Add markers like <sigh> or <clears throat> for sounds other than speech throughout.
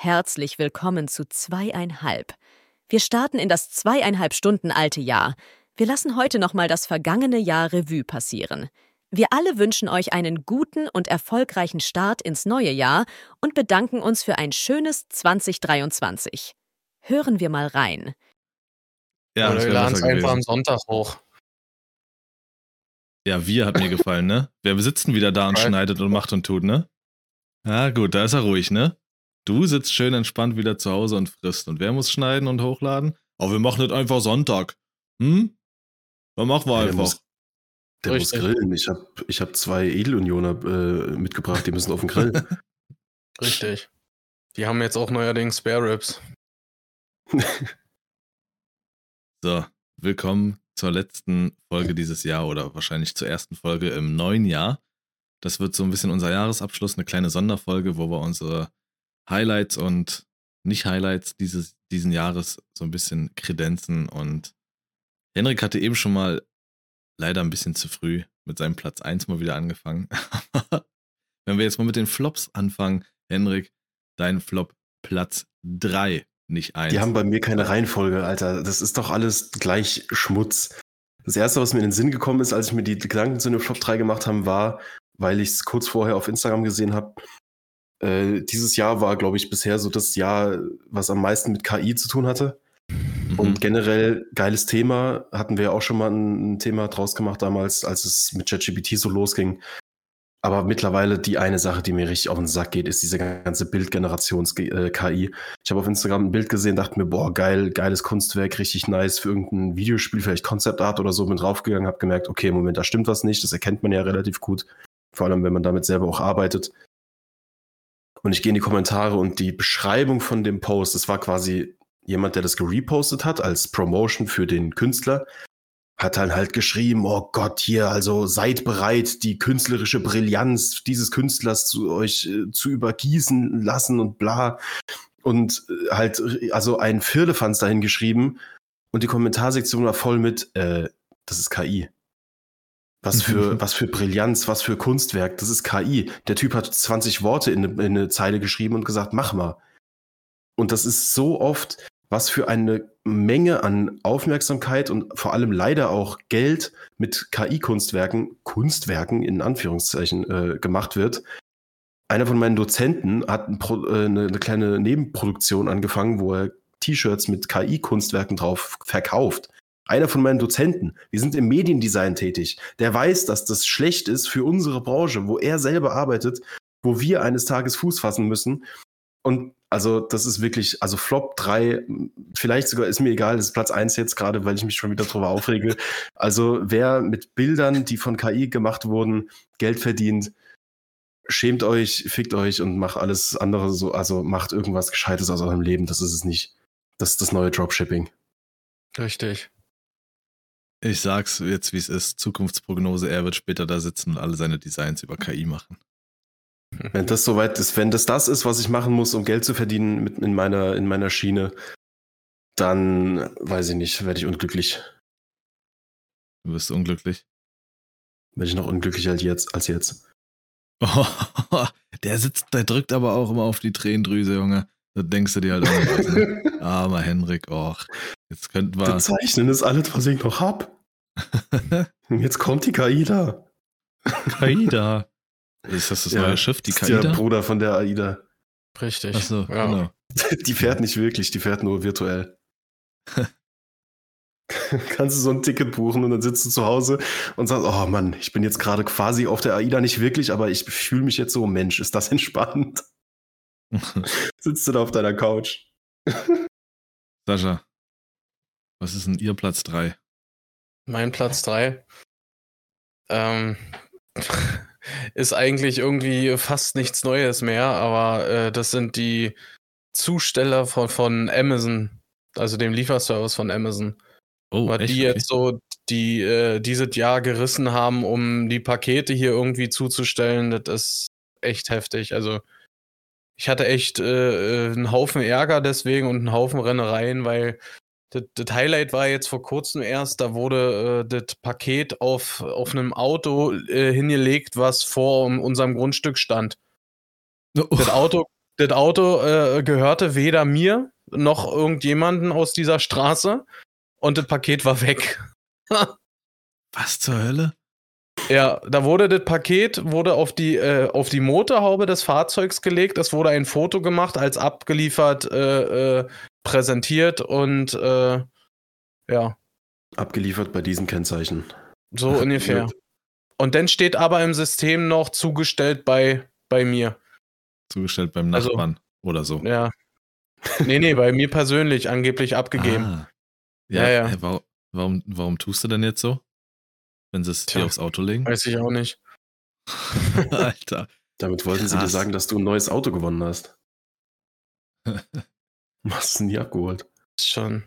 Herzlich willkommen zu zweieinhalb. Wir starten in das zweieinhalb Stunden alte Jahr. Wir lassen heute nochmal das vergangene Jahr Revue passieren. Wir alle wünschen euch einen guten und erfolgreichen Start ins neue Jahr und bedanken uns für ein schönes 2023. Hören wir mal rein. Ja, Oder wir laden es einfach am. Sonntag hoch. Ja, wir hat mir gefallen, ne? <laughs> Wer sitzen wieder da und schneidet und macht und tut, ne? Ja, gut, da ist er ruhig, ne? Du sitzt schön entspannt wieder zu Hause und frisst. Und wer muss schneiden und hochladen? Oh, wir machen nicht einfach Sonntag. Hm? Dann machen wir Ja, der einfach. muss, der muss Richtig. grillen. Ich habe ich hab zwei Edelunioner äh, mitgebracht, die müssen auf den Grill. <laughs> Richtig. Die haben jetzt auch neuerdings Spare Ribs. <laughs> So, willkommen zur letzten Folge dieses Jahr oder wahrscheinlich zur ersten Folge im neuen Jahr. Das wird so ein bisschen unser Jahresabschluss, eine kleine Sonderfolge, wo wir unsere Highlights und Nicht-Highlights dieses diesen Jahres so ein bisschen kredenzen. Und Henrik hatte eben schon mal leider ein bisschen zu früh mit seinem Platz 1 mal wieder angefangen. <laughs> Wenn wir jetzt mal mit den Flops anfangen, Henrik, dein Flop Platz 3, nicht 1. Die haben bei mir keine Reihenfolge, Alter. Das ist doch alles gleich Schmutz. Das erste, was mir in den Sinn gekommen ist, als ich mir die Gedanken zu dem Flop 3 gemacht habe, war, weil ich es kurz vorher auf Instagram gesehen habe, äh, dieses Jahr war, glaube ich, bisher so das Jahr, was am meisten mit KI zu tun hatte. Mhm. Und generell geiles Thema. Hatten wir ja auch schon mal ein, ein Thema draus gemacht damals, als es mit ChatGPT so losging. Aber mittlerweile die eine Sache, die mir richtig auf den Sack geht, ist diese ganze Bildgenerations-KI. Ich habe auf Instagram ein Bild gesehen, dachte mir, boah, geil, geiles Kunstwerk, richtig nice für irgendein Videospiel, vielleicht Concept Art oder so, bin draufgegangen, habe gemerkt, okay, Moment, da stimmt was nicht, das erkennt man ja relativ gut. Vor allem, wenn man damit selber auch arbeitet. Und ich gehe in die Kommentare und die Beschreibung von dem Post, das war quasi jemand, der das gerepostet hat als Promotion für den Künstler, hat dann halt geschrieben, oh Gott, hier, also seid bereit, die künstlerische Brillanz dieses Künstlers zu euch äh, zu übergießen lassen und bla. Und äh, halt, äh, also ein Firlefanz dahin geschrieben und die Kommentarsektion war voll mit, äh, das ist KI. Was für, was für Brillanz, was für Kunstwerk, das ist KI. Der Typ hat 20 Worte in eine, in eine Zeile geschrieben und gesagt, mach mal. Und das ist so oft, was für eine Menge an Aufmerksamkeit und vor allem leider auch Geld mit KI-Kunstwerken, Kunstwerken in Anführungszeichen, äh, gemacht wird. Einer von meinen Dozenten hat ein Pro, äh, eine, eine kleine Nebenproduktion angefangen, wo er T-Shirts mit KI-Kunstwerken drauf verkauft. Einer von meinen Dozenten, wir sind im Mediendesign tätig, der weiß, dass das schlecht ist für unsere Branche, wo er selber arbeitet, wo wir eines Tages Fuß fassen müssen. Und also, das ist wirklich, also Flop 3, vielleicht sogar ist mir egal, das ist Platz 1 jetzt gerade, weil ich mich schon wieder drüber aufrege. Also, wer mit Bildern, die von KI gemacht wurden, Geld verdient, schämt euch, fickt euch und macht alles andere so, also macht irgendwas Gescheites aus eurem Leben. Das ist es nicht. Das ist das neue Dropshipping. Richtig. Ich sag's jetzt, wie es ist. Zukunftsprognose, er wird später da sitzen und alle seine Designs über KI machen. Wenn das soweit ist, wenn das das ist, was ich machen muss, um Geld zu verdienen mit in meiner, in meiner Schiene, dann weiß ich nicht, werde ich unglücklich. Du wirst unglücklich. Werde ich noch unglücklicher als jetzt. Als jetzt. <laughs> der sitzt, der drückt aber auch immer auf die Tränendrüse, Junge. Da denkst du dir halt auch was, <laughs> ne? Armer Henrik, och. Jetzt könnten wir. Zeichnen ist alles, was ich noch hab. Und <laughs> jetzt kommt die KI-Da. Kaida. Ist das das Ja, neue Schiff, die Das ist der Kaida? Bruder von der AIDA. Richtig. Achso, ja. genau. <laughs> Die fährt nicht wirklich, die fährt nur virtuell. <laughs> Kannst du so ein Ticket buchen und dann sitzt du zu Hause und sagst, oh Mann, ich bin jetzt gerade quasi auf der AIDA nicht wirklich, aber ich fühle mich jetzt so, Mensch, ist das entspannt. Sitzt du da auf deiner Couch. Sascha, was ist denn Ihr Platz 3? Mein Platz 3 ähm, <laughs> ist eigentlich irgendwie fast nichts Neues mehr, aber äh, das sind die Zusteller von, von Amazon, also dem Lieferservice von Amazon. Oh, weil echt? die jetzt so die äh, dieses Jahr gerissen haben, um die Pakete hier irgendwie zuzustellen, das ist echt heftig. Also ich hatte echt äh, äh, einen Haufen Ärger deswegen und einen Haufen Rennereien, weil das, das Highlight war jetzt vor kurzem erst, da wurde äh, das Paket auf, auf einem Auto äh, hingelegt, was vor unserem Grundstück stand. Oh, Das Auto, Das Auto äh, gehörte weder mir noch irgendjemanden aus dieser Straße und das Paket war weg. <laughs> Was zur Hölle? Ja, da wurde das Paket wurde auf die, äh, auf die Motorhaube des Fahrzeugs gelegt. Es wurde ein Foto gemacht, als abgeliefert äh, äh, präsentiert und äh, ja. Abgeliefert bei diesem Kennzeichen. So ungefähr. Und dann steht aber im System noch zugestellt bei, bei mir. Zugestellt beim Also- Nachbarn oder so. Ja. Nee, nee, bei mir persönlich angeblich abgegeben. Ah. Ja, Ja, ja. warum, warum, warum tust du denn jetzt so? Wenn sie es Tja. dir aufs Auto legen? Weiß ich auch nicht. <laughs> Alter. Damit wollten sie dir Krass. sagen, dass du ein neues Auto gewonnen hast. <laughs> Hast du nie abgeholt. Ist schon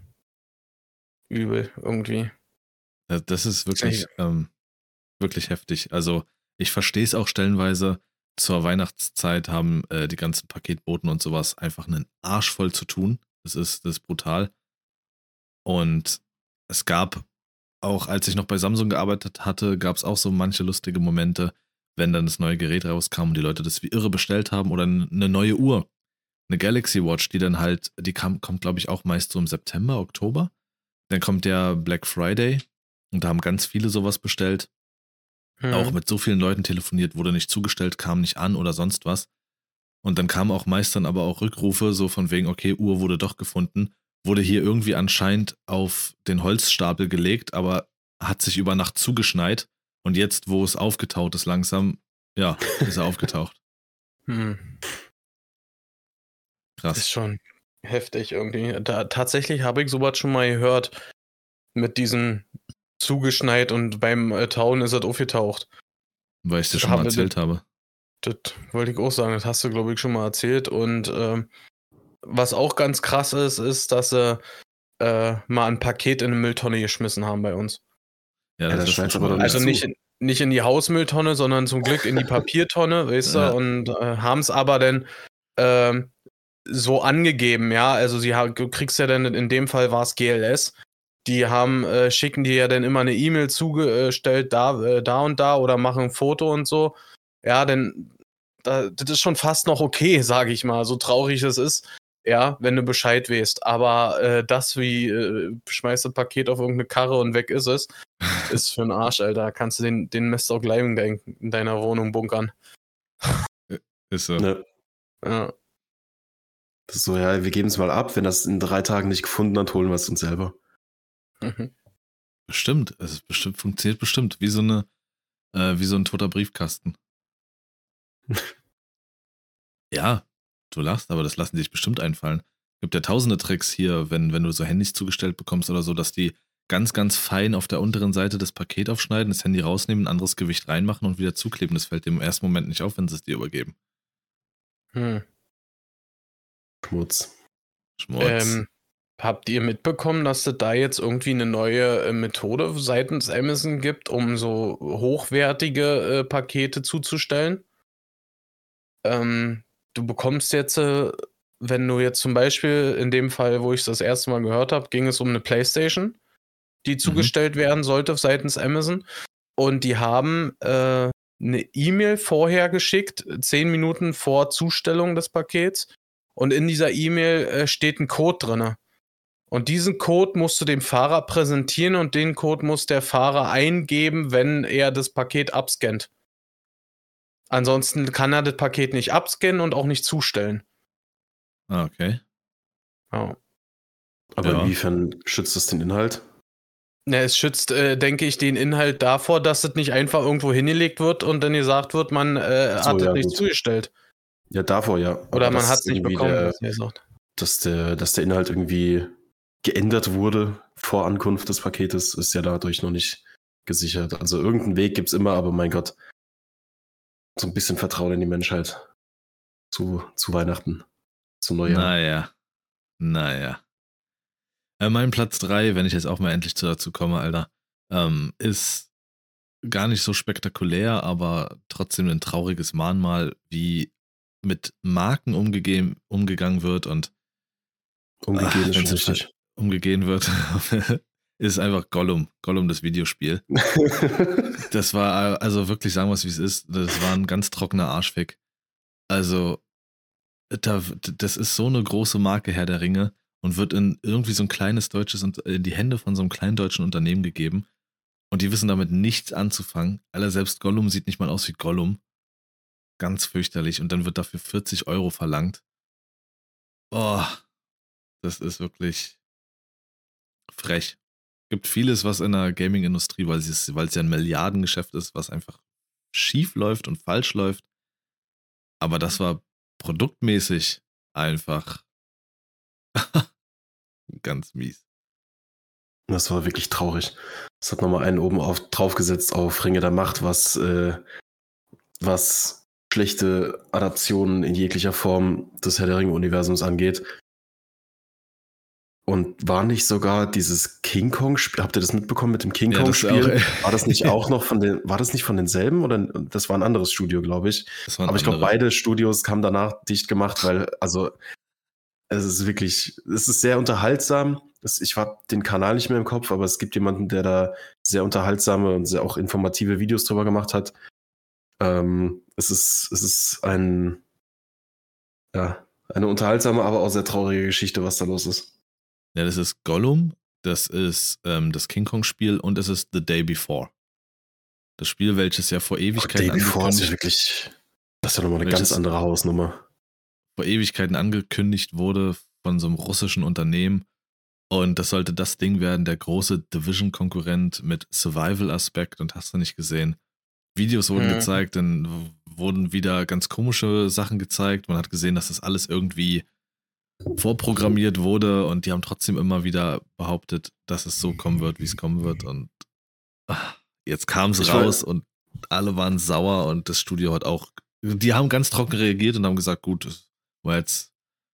übel irgendwie. Das ist wirklich, ähm, wirklich heftig. Also ich verstehe es auch stellenweise. Zur Weihnachtszeit haben äh, die ganzen Paketboten und sowas einfach einen Arsch voll zu tun. Das ist, das ist brutal. Und es gab auch, als ich noch bei Samsung gearbeitet hatte, gab es auch so manche lustige Momente, wenn dann das neue Gerät rauskam und die Leute das wie irre bestellt haben oder eine neue Uhr. Eine Galaxy Watch, die dann halt, die kam, kommt, glaube ich, auch meist so im September, Oktober. Dann kommt der Black Friday und da haben ganz viele sowas bestellt. Hm. Auch mit so vielen Leuten telefoniert, wurde nicht zugestellt, kam nicht an oder sonst was. Und dann kamen auch meist dann aber auch Rückrufe, so von wegen, okay, Uhr wurde doch gefunden, wurde hier irgendwie anscheinend auf den Holzstapel gelegt, aber hat sich über Nacht zugeschneit. Und jetzt, wo es aufgetaucht ist, langsam, ja, ist er <laughs> aufgetaucht. Hm. Krass. Ist schon heftig irgendwie. Da, tatsächlich habe ich sowas schon mal gehört mit diesem zugeschneit und beim äh, Tauen ist es aufgetaucht. Weil ich dir Da schon mal erzählt habe. Das wollte ich auch sagen, das hast du, glaube ich, schon mal erzählt. Und ähm, was auch ganz krass ist, ist, dass sie äh, mal ein Paket in eine Mülltonne geschmissen haben bei uns. Ja, Ja, das ist scheint schon aber mal- Also zu. nicht, in- nicht in die Hausmülltonne, sondern zum Glück in die <laughs> Papiertonne, weißt du, Ja. und äh, haben es aber dann ähm, so angegeben, ja. Also sie du kriegst ja dann, in dem Fall war es GLS. Die haben, äh, schicken dir ja dann immer eine E-Mail zugestellt, da, äh, da und da oder machen ein Foto und so. Ja, denn da, das ist schon fast noch okay, <laughs> sage ich mal, so traurig es ist. Ja, wenn du Bescheid weißt. Aber äh, das wie, äh, schmeißt das Paket auf irgendeine Karre und weg ist es, <laughs> ist für einen Arsch, Alter. Kannst du den, den Mist auch gleich in deiner Wohnung bunkern. Ist so. Ne, Ja. Das ist so, ja, wir geben es mal ab. Wenn das in drei Tagen nicht gefunden hat, holen wir es uns selber. Mhm. Bestimmt. Es ist bestimmt, funktioniert bestimmt. Wie so eine, äh, wie so ein toter Briefkasten. <laughs> ja, du lachst, aber das lassen sich bestimmt einfallen. Gibt ja tausende Tricks hier, wenn, wenn du so Handys zugestellt bekommst oder so, dass die ganz, ganz fein auf der unteren Seite das Paket aufschneiden, das Handy rausnehmen, ein anderes Gewicht reinmachen und wieder zukleben. Das fällt dir im ersten Moment nicht auf, wenn sie es dir übergeben. Hm. Schmutz. Schmutz. Ähm, habt ihr mitbekommen, dass es da jetzt irgendwie eine neue äh, Methode seitens Amazon gibt, um so hochwertige äh, Pakete zuzustellen? Ähm, du bekommst jetzt, äh, wenn du jetzt zum Beispiel in dem Fall, wo ich es das erste Mal gehört habe, ging es um eine PlayStation, die zugestellt werden sollte seitens Amazon. Und die haben äh, eine E-Mail vorher geschickt, zehn Minuten vor Zustellung des Pakets. Und in dieser E-Mail äh, steht ein Code drin. Und diesen Code musst du dem Fahrer präsentieren und den Code muss der Fahrer eingeben, wenn er das Paket abscannt. Ansonsten kann er das Paket nicht abscannen und auch nicht zustellen. ah, okay. Ja. Aber Ja. inwiefern schützt das den Inhalt? Na, es schützt, äh, denke ich, den Inhalt davor, dass es nicht einfach irgendwo hingelegt wird und dann gesagt wird, man äh, so, hat es ja, nicht gut. zugestellt. Ja, davor ja. Oder Aber man hat es nicht bekommen. Der, was ihr gesagt. dass, der, dass der Inhalt irgendwie geändert wurde vor Ankunft des Paketes, ist ja dadurch noch nicht gesichert. Also irgendeinen Weg gibt es immer, aber mein Gott, so ein bisschen Vertrauen in die Menschheit zu, zu Weihnachten, zu Neujahr. Naja. Naja. Äh, mein Platz 3, wenn ich jetzt auch mal endlich zu- dazu komme, Alter, ähm, ist gar nicht so spektakulär, aber trotzdem ein trauriges Mahnmal, wie mit Marken umgegeben, umgegangen wird und Umgekehrt Ach, ist richtig. umgegeben wird, <laughs> ist einfach Gollum. Gollum, das Videospiel. <laughs> Das war, also wirklich sagen wir es, wie es ist, das war ein ganz trockener Arschfick. Also, da, das ist so eine große Marke, Herr der Ringe, und wird in irgendwie so ein kleines deutsches, in die Hände von so einem kleinen deutschen Unternehmen gegeben. Und die wissen damit nichts anzufangen. Aller selbst Gollum sieht nicht mal aus wie Gollum. Ganz fürchterlich. Und dann wird dafür 40 Euro verlangt. Boah, das ist wirklich frech. Gibt vieles, was in der Gaming-Industrie, weil es, weil es ja ein Milliardengeschäft ist, was einfach schief läuft und falsch läuft. Aber das war produktmäßig einfach <laughs> ganz mies. Das war wirklich traurig. Es hat nochmal einen oben auf, draufgesetzt auf Ringe der Macht, was, äh, was schlechte Adaptionen in jeglicher Form des Herr der Ringe-Universums angeht. Und war nicht sogar dieses King Kong-Spiel, habt ihr das mitbekommen mit dem King Ja, Kong-Spiel? auch, war das nicht <laughs> auch noch von den, war das nicht von denselben oder das war ein anderes Studio, glaube ich. Aber ich glaube, beide Studios haben danach dicht gemacht, weil, also, es ist wirklich, es ist sehr unterhaltsam. Ich habe den Kanal nicht mehr im Kopf, aber es gibt jemanden, der da sehr unterhaltsame und sehr auch informative Videos drüber gemacht hat. Ähm, es ist, es ist ein, ja, eine unterhaltsame, aber auch sehr traurige Geschichte, was da los ist. Ja, das ist Gollum, das ist ähm, das King Kong-Spiel und es ist The Day Before. Das Spiel, welches ja vor Aber Ewigkeiten Day Before ist ja wirklich, das ist ja nochmal eine ganz andere Hausnummer. vor Ewigkeiten angekündigt wurde von so einem russischen Unternehmen. Und das sollte das Ding werden, der große Division-Konkurrent mit Survival-Aspekt und hast du nicht gesehen. Videos wurden Mhm. gezeigt, dann wurden wieder ganz komische Sachen gezeigt. Man hat gesehen, dass das alles irgendwie vorprogrammiert wurde und die haben trotzdem immer wieder behauptet, dass es so kommen wird, wie es kommen wird. Und ah, jetzt kam es raus und alle waren sauer und das Studio hat auch, die haben ganz trocken reagiert und haben gesagt, gut, es war jetzt,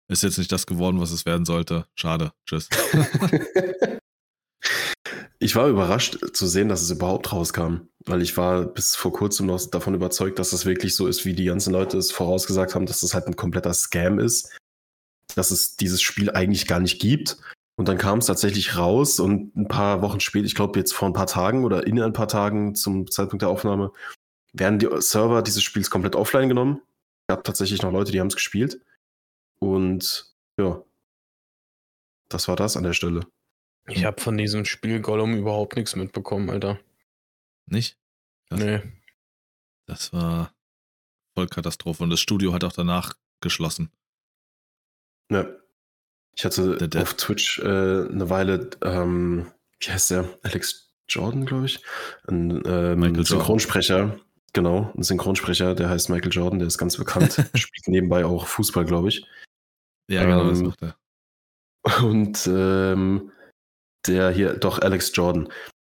ist jetzt nicht das geworden, was es werden sollte. Schade. Tschüss. <laughs> <laughs> Ich war überrascht zu sehen, dass es überhaupt rauskam, weil ich war bis vor kurzem noch davon überzeugt, dass es wirklich so ist, wie die ganzen Leute es vorausgesagt haben, dass es halt ein kompletter Scam ist, dass es dieses Spiel eigentlich gar nicht gibt. Und dann kam es tatsächlich raus und ein paar Wochen später, ich glaube jetzt vor ein paar Tagen oder in ein paar Tagen zum Zeitpunkt der Aufnahme, werden die Server dieses Spiels komplett offline genommen. Es gab tatsächlich noch Leute, die haben es gespielt. Und ja, das war das an der Stelle. Ich habe von diesem Spiel Gollum überhaupt nichts mitbekommen, Alter. Nicht? Das, Nee. das war Vollkatastrophe. Und das Studio hat auch danach geschlossen. Ja. Ich hatte Der Dev. auf Twitch äh, eine Weile, ähm, wie heißt der? Alex Jordan, glaube ich. Ein ähm, Michael Jordan. Synchronsprecher. Genau, ein Synchronsprecher, der heißt Michael Jordan, der ist ganz bekannt. <laughs> Spielt nebenbei auch Fußball, glaube ich. Ja, genau, das Ähm, macht er. Und ähm, der hier, doch, Alex Jordan.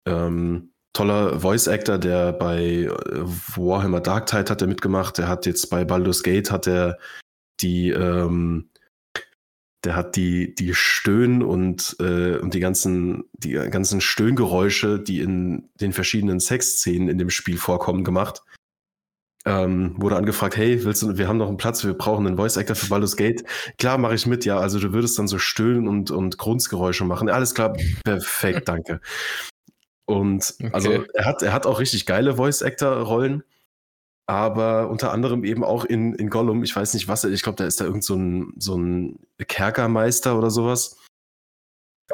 Ähm, toller Voice Actor, der bei äh, Warhammer Dark Tide hat er mitgemacht. Der hat jetzt bei Baldur's Gate hat er die, ähm, der hat die, die Stöhn und, äh, und die ganzen, die ganzen Stöhngeräusche, die in den verschiedenen Sexszenen in dem Spiel vorkommen, gemacht. Ähm, wurde angefragt, hey, willst du, wir haben noch einen Platz, wir brauchen einen Voice Actor für Baldur's Gate. Klar, mache ich mit, ja. Also du würdest dann so Stöhnen und, und Grunzgeräusche machen. Alles klar, perfekt, <laughs> danke. Und Okay. also er hat, er hat auch richtig geile Voice Actor-Rollen, aber unter anderem eben auch in, in Gollum, ich weiß nicht was, er- ich glaube, da ist da irgend so ein, so ein Kerkermeister oder sowas.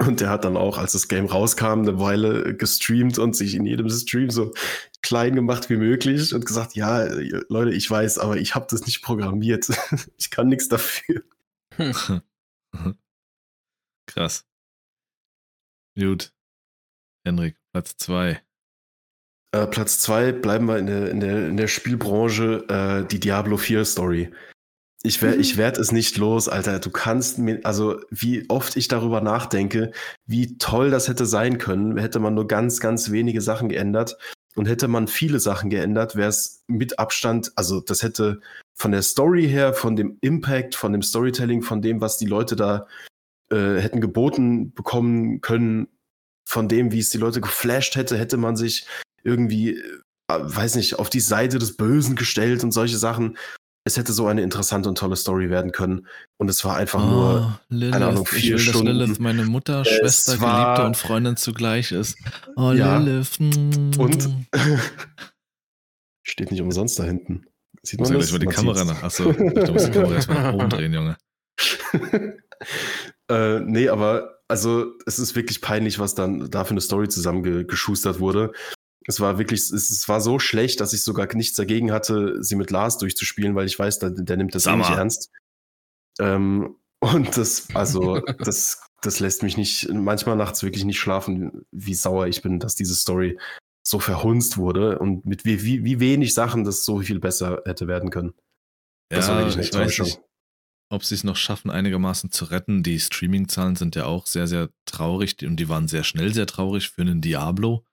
Und der hat dann auch, als das Game rauskam, eine Weile gestreamt und sich in jedem Stream so klein gemacht wie möglich und gesagt, ja, Leute, ich weiß, aber ich habe das nicht programmiert. <laughs> ich kann nichts dafür. <laughs> Krass. Gut. Henrik, Platz 2. Äh, Platz zwei bleiben wir in der, in der, in der Spielbranche, äh, die Diablo 4 Story. Ich, wer, ich <laughs> werd es nicht los, Alter. Du kannst mir, also wie oft ich darüber nachdenke, wie toll das hätte sein können, hätte man nur ganz, ganz wenige Sachen geändert. Und hätte man viele Sachen geändert, wäre es mit Abstand, also das hätte von der Story her, von dem Impact, von dem Storytelling, von dem, was die Leute da äh, hätten geboten bekommen können, von dem, wie es die Leute geflasht hätte, hätte man sich irgendwie, äh, weiß nicht, auf die Seite des Bösen gestellt und solche Sachen. Es hätte so eine interessante und tolle Story werden können. Und es war einfach nur, Oh, Lilith, keine Ahnung, ich vier will, dass Stunden. Lilith meine Mutter, Es Schwester, war- Geliebte und Freundin zugleich ist. Oh, Ja. Lilith. mm. Und- <laughs> steht nicht umsonst da hinten. Sieht Muss man ja das? gleich mal die Man Kamera sieht's. nach. Achso, du musst die Kamera erstmal nach oben drehen, Junge. <laughs> äh, nee, aber also es ist wirklich peinlich, was dann da für eine Story zusammengeschustert wurde. Es war wirklich, es, es war so schlecht, dass ich sogar nichts dagegen hatte, sie mit Lars durchzuspielen, weil ich weiß, der, der nimmt das eh nicht ernst. Ähm, <laughs> und das, also, <laughs> das, das lässt mich nicht, manchmal nachts wirklich nicht schlafen, wie sauer ich bin, dass diese Story so verhunzt wurde und mit wie, wie, wie wenig Sachen das so viel besser hätte werden können. Das war Ja, wirklich eine ich weiß Enttäuschung. nicht, ob sie es noch schaffen, einigermaßen zu retten. Die Streaming-Zahlen sind ja auch sehr, sehr traurig und die waren sehr schnell sehr traurig für einen Diablo.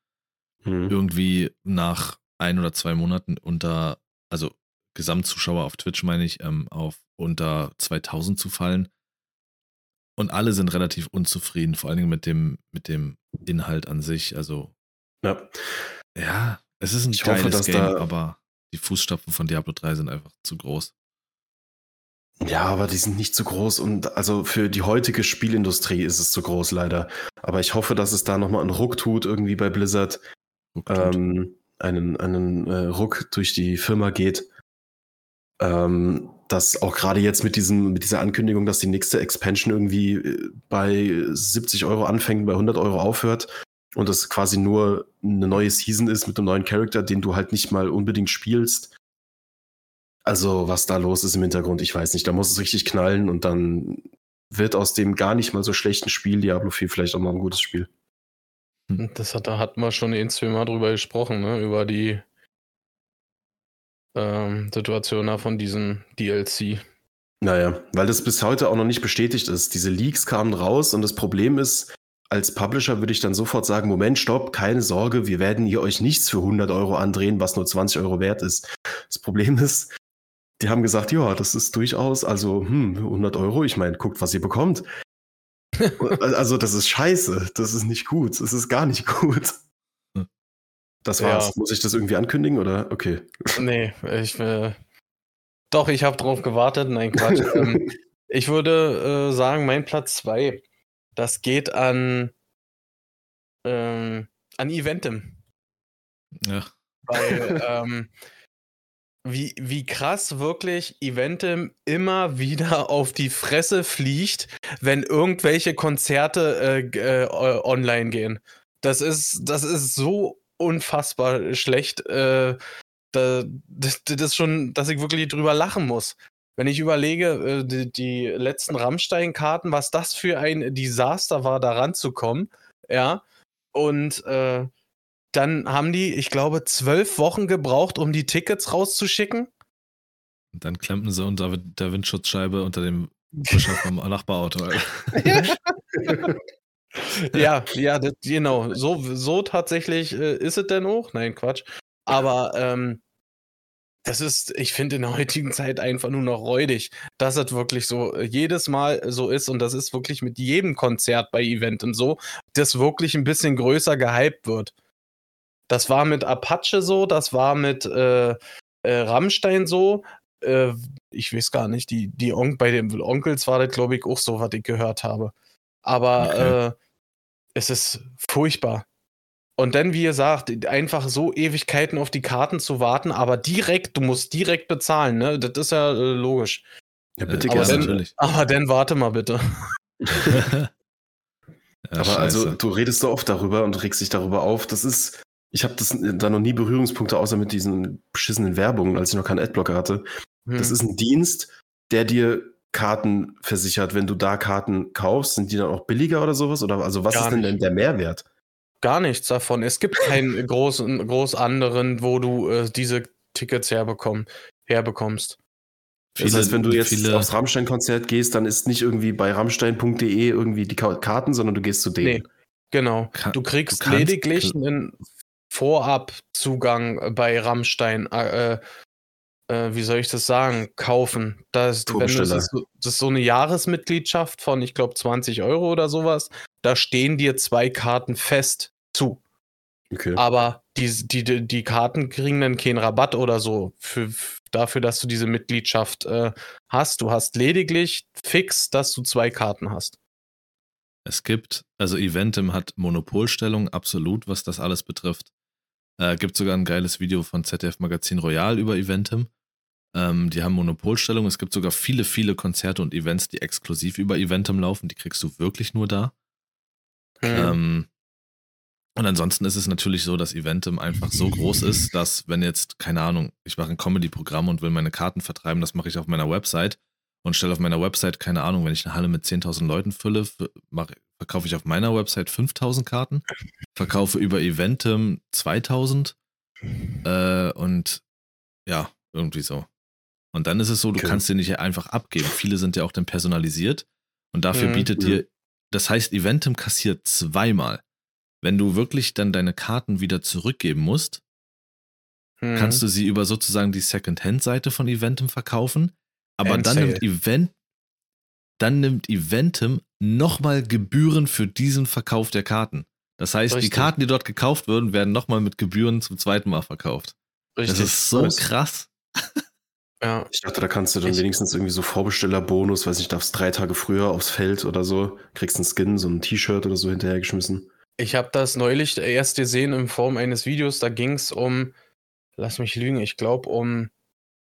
Hm. Irgendwie nach ein oder zwei Monaten unter, also Gesamtzuschauer auf Twitch meine ich, ähm, auf unter 2000 zu fallen. Und alle sind relativ unzufrieden, vor allen Dingen mit dem, mit dem Inhalt an sich. Also, Ja. ja, es ist ein Ich hoffe, geiles dass Game, da- aber die Fußstapfen von Diablo 3 sind einfach zu groß. Ja, aber die sind nicht so groß und also für die heutige Spielindustrie ist es zu groß leider. Aber ich hoffe, dass es da nochmal einen Ruck tut, irgendwie bei Blizzard. Ähm, einen, einen äh, Ruck durch die Firma geht. Ähm, dass auch gerade jetzt mit, diesem, mit dieser Ankündigung, dass die nächste Expansion irgendwie äh, bei 70 Euro anfängt, bei 100 Euro aufhört und das quasi nur eine neue Season ist mit einem neuen Charakter, den du halt nicht mal unbedingt spielst. Also, was da los ist im Hintergrund, ich weiß nicht. Da muss es richtig knallen und dann wird aus dem gar nicht mal so schlechten Spiel Diablo 4 vielleicht auch mal ein gutes Spiel. Das hat, da hatten wir schon ein, zwei Mal drüber gesprochen, ne? Über die ähm, Situation da von diesem DLC. Naja, weil das bis heute auch noch nicht bestätigt ist. Diese Leaks kamen raus und das Problem ist, als Publisher würde ich dann sofort sagen, Moment, stopp, keine Sorge, wir werden hier euch nichts für 100 Euro andrehen, was nur 20 Euro wert ist. Das Problem ist, die haben gesagt, ja, das ist durchaus, also hm, 100 Euro, ich meine, guckt, was ihr bekommt. Also das ist scheiße, das ist nicht gut, das ist gar nicht gut. Hm. Das war's. Ja. Muss ich das irgendwie ankündigen oder? Okay. Nee, ich äh, Doch, ich habe drauf gewartet. Nein, Quatsch. <laughs> ähm, ich würde äh, sagen, mein Platz 2, das geht an, ähm, an Eventim. Ja. Weil, <laughs> ähm, wie, wie krass wirklich Eventim immer wieder <laughs> auf die Fresse fliegt, wenn irgendwelche Konzerte äh, äh, online gehen. Das ist, das ist so unfassbar schlecht, äh, da, das, das schon, dass ich wirklich drüber lachen muss. Wenn ich überlege, äh, die, die letzten Rammstein-Karten, was das für ein Desaster war, da ranzukommen, ja, und äh, dann haben die, ich glaube, zwölf Wochen gebraucht, um die Tickets rauszuschicken. Und dann klemmten sie unter der Windschutzscheibe unter dem <laughs> Wischer vom Nachbarauto. ja, ja, das, genau. So, so tatsächlich äh, ist es denn auch. Nein, Quatsch. Aber ähm, das ist, ich finde in der heutigen Zeit einfach nur noch räudig, dass es wirklich so äh, jedes Mal so ist und das ist wirklich mit jedem Konzert bei Eventim so, das wirklich ein bisschen größer gehypt wird. Das war mit Apache so, das war mit äh, äh, Rammstein so. Äh, ich weiß gar nicht, die, die On bei den Onkels war das, glaube ich, auch so, was ich gehört habe. Aber Okay. äh, es ist furchtbar. Und dann, wie gesagt, einfach so Ewigkeiten auf die Karten zu warten, aber direkt, du musst direkt bezahlen, ne? Das ist ja äh, logisch. Ja, bitte Äh, aber ja, gerne. dann- natürlich. Aber dann warte mal bitte. <laughs> <laughs> ja, Aber also, scheiße. du redest so oft darüber und regst dich darüber auf. Das ist, ich habe das da noch nie Berührungspunkte außer mit diesen beschissenen Werbungen, als ich noch keinen Adblocker hatte. Das Hm. ist ein Dienst, der dir Karten versichert. Wenn du da Karten kaufst, sind die dann auch billiger oder sowas? Oder also was Gar ist denn nicht. denn der Mehrwert? Gar nichts davon. Es gibt keinen großen, groß anderen, wo du äh, diese Tickets herbekomm, herbekommst. das heißt, wenn du jetzt viele, aufs Rammstein-Konzert gehst, dann ist nicht irgendwie bei rammstein.de irgendwie die Ka- Karten, sondern du gehst zu denen. Nee, genau. Du kriegst du kannst- lediglich einen Vorabzugang bei Rammstein. Äh, äh, wie soll ich das sagen? Kaufen. Das, wenn du, das, ist, so- das ist so eine Jahresmitgliedschaft von, ich glaube, 20 Euro oder sowas. Da stehen dir zwei Karten fest zu. Okay. Aber die, die, die, die Karten kriegen dann keinen Rabatt oder so für, dafür, dass du diese Mitgliedschaft äh, hast. Du hast lediglich fix, dass du zwei Karten hast. Es gibt, also Eventim hat Monopolstellung, absolut, was das alles betrifft. Äh, gibt sogar ein geiles Video von ZDF Magazin Royal über Eventim. Ähm, die haben Monopolstellung. Es gibt sogar viele, viele Konzerte und Events, die exklusiv über Eventim laufen. Die kriegst du wirklich nur da. Mhm. Ähm, und ansonsten ist es natürlich so, dass Eventim einfach so groß ist, dass wenn jetzt, keine Ahnung, ich mache ein Comedy-Programm und will meine Karten vertreiben, das mache ich auf meiner Website und stelle auf meiner Website, keine Ahnung, wenn ich eine Halle mit 10.000 Leuten fülle, f- mach, verkaufe ich auf meiner Website 5.000 Karten, verkaufe über Eventim 2.000 äh, und ja, irgendwie so. Und dann ist es so, du Okay. kannst den nicht einfach abgeben. Viele sind ja auch dann personalisiert und dafür Mhm. bietet dir, das heißt, Eventim kassiert zweimal. Wenn du wirklich dann deine Karten wieder zurückgeben musst, Mhm. kannst du sie über sozusagen die Second-Hand-Seite von Eventim verkaufen, aber And dann sale. nimmt Event, dann nimmt Eventim nochmal Gebühren für diesen Verkauf der Karten. Das heißt, die Richtig. Karten, die dort gekauft würden, werden nochmal mit Gebühren zum zweiten Mal verkauft. Richtig. Das ist so Nice. krass. ja. Ich dachte, da kannst du dann Ich- wenigstens irgendwie so Vorbestellerbonus, weiß nicht, darfst drei Tage früher aufs Feld oder so, kriegst einen Skin, so ein T-Shirt oder so hinterhergeschmissen. Ich habe das neulich erst gesehen in Form eines Videos. Da ging es um, lass mich lügen, ich glaube um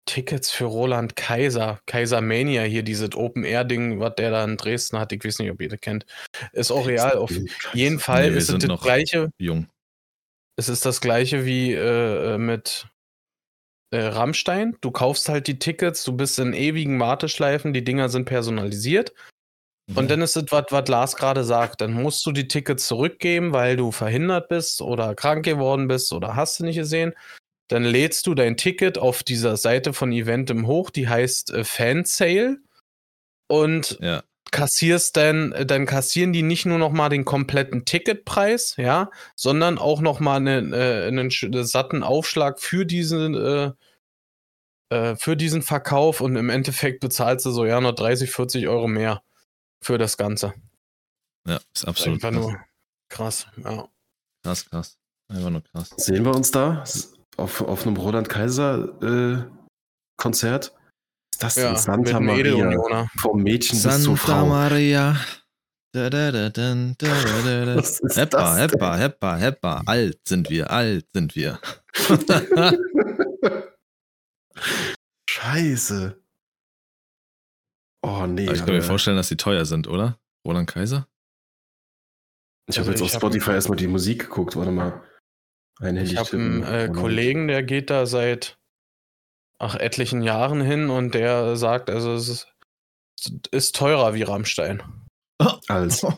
Tickets für Roland Kaiser. Kaiser Mania hier, dieses Open-Air-Ding, was der da in Dresden hat. Ich weiß nicht, ob ihr das kennt. Ist auch real. Auf jeden Fall Nee, ist es sind das noch- gleiche. Jung. Es ist das gleiche wie äh, äh, mit äh, Rammstein. Du kaufst halt die Tickets, du bist in ewigen Warteschleifen, die Dinger sind personalisiert. Und dann ist es, was was Lars gerade sagt, dann musst du die Tickets zurückgeben, weil du verhindert bist oder krank geworden bist oder hast du nicht gesehen. Dann lädst du dein Ticket auf dieser Seite von Eventim hoch, die heißt äh, Fansale und Ja. kassierst dann, äh, dann kassieren die nicht nur noch mal den kompletten Ticketpreis, ja, sondern auch noch mal einen, äh, einen satten Aufschlag für diesen äh, äh, für diesen Verkauf und im Endeffekt bezahlst du so ja noch 30, 40 Euro mehr für das Ganze. Ja, ist absolut Einfach krass. nur krass, ja. krass, krass. Einfach nur krass. Sehen wir uns da auf, auf einem Roland Kaiser äh, Konzert? Ist das Ja, denn Santa Maria? Vom Mädchen bis zur Frau. Maria. Da, da, da, <laughs> da, da, da, da. Was ist Heppa, heppa, heppa, heppa. Alt sind wir, alt sind wir. <laughs> Scheiße. Oh nee. Aber ich kann mir Alter. vorstellen, dass die teuer sind, oder? Roland Kaiser? Ich habe Also jetzt auf hab- Spotify erstmal die Musik geguckt. Warte mal. Einhändig Ich habe einen äh. Kollegen, der geht da seit ach, etlichen Jahren hin und der sagt, also es ist, ist teurer wie Rammstein. Als. <laughs>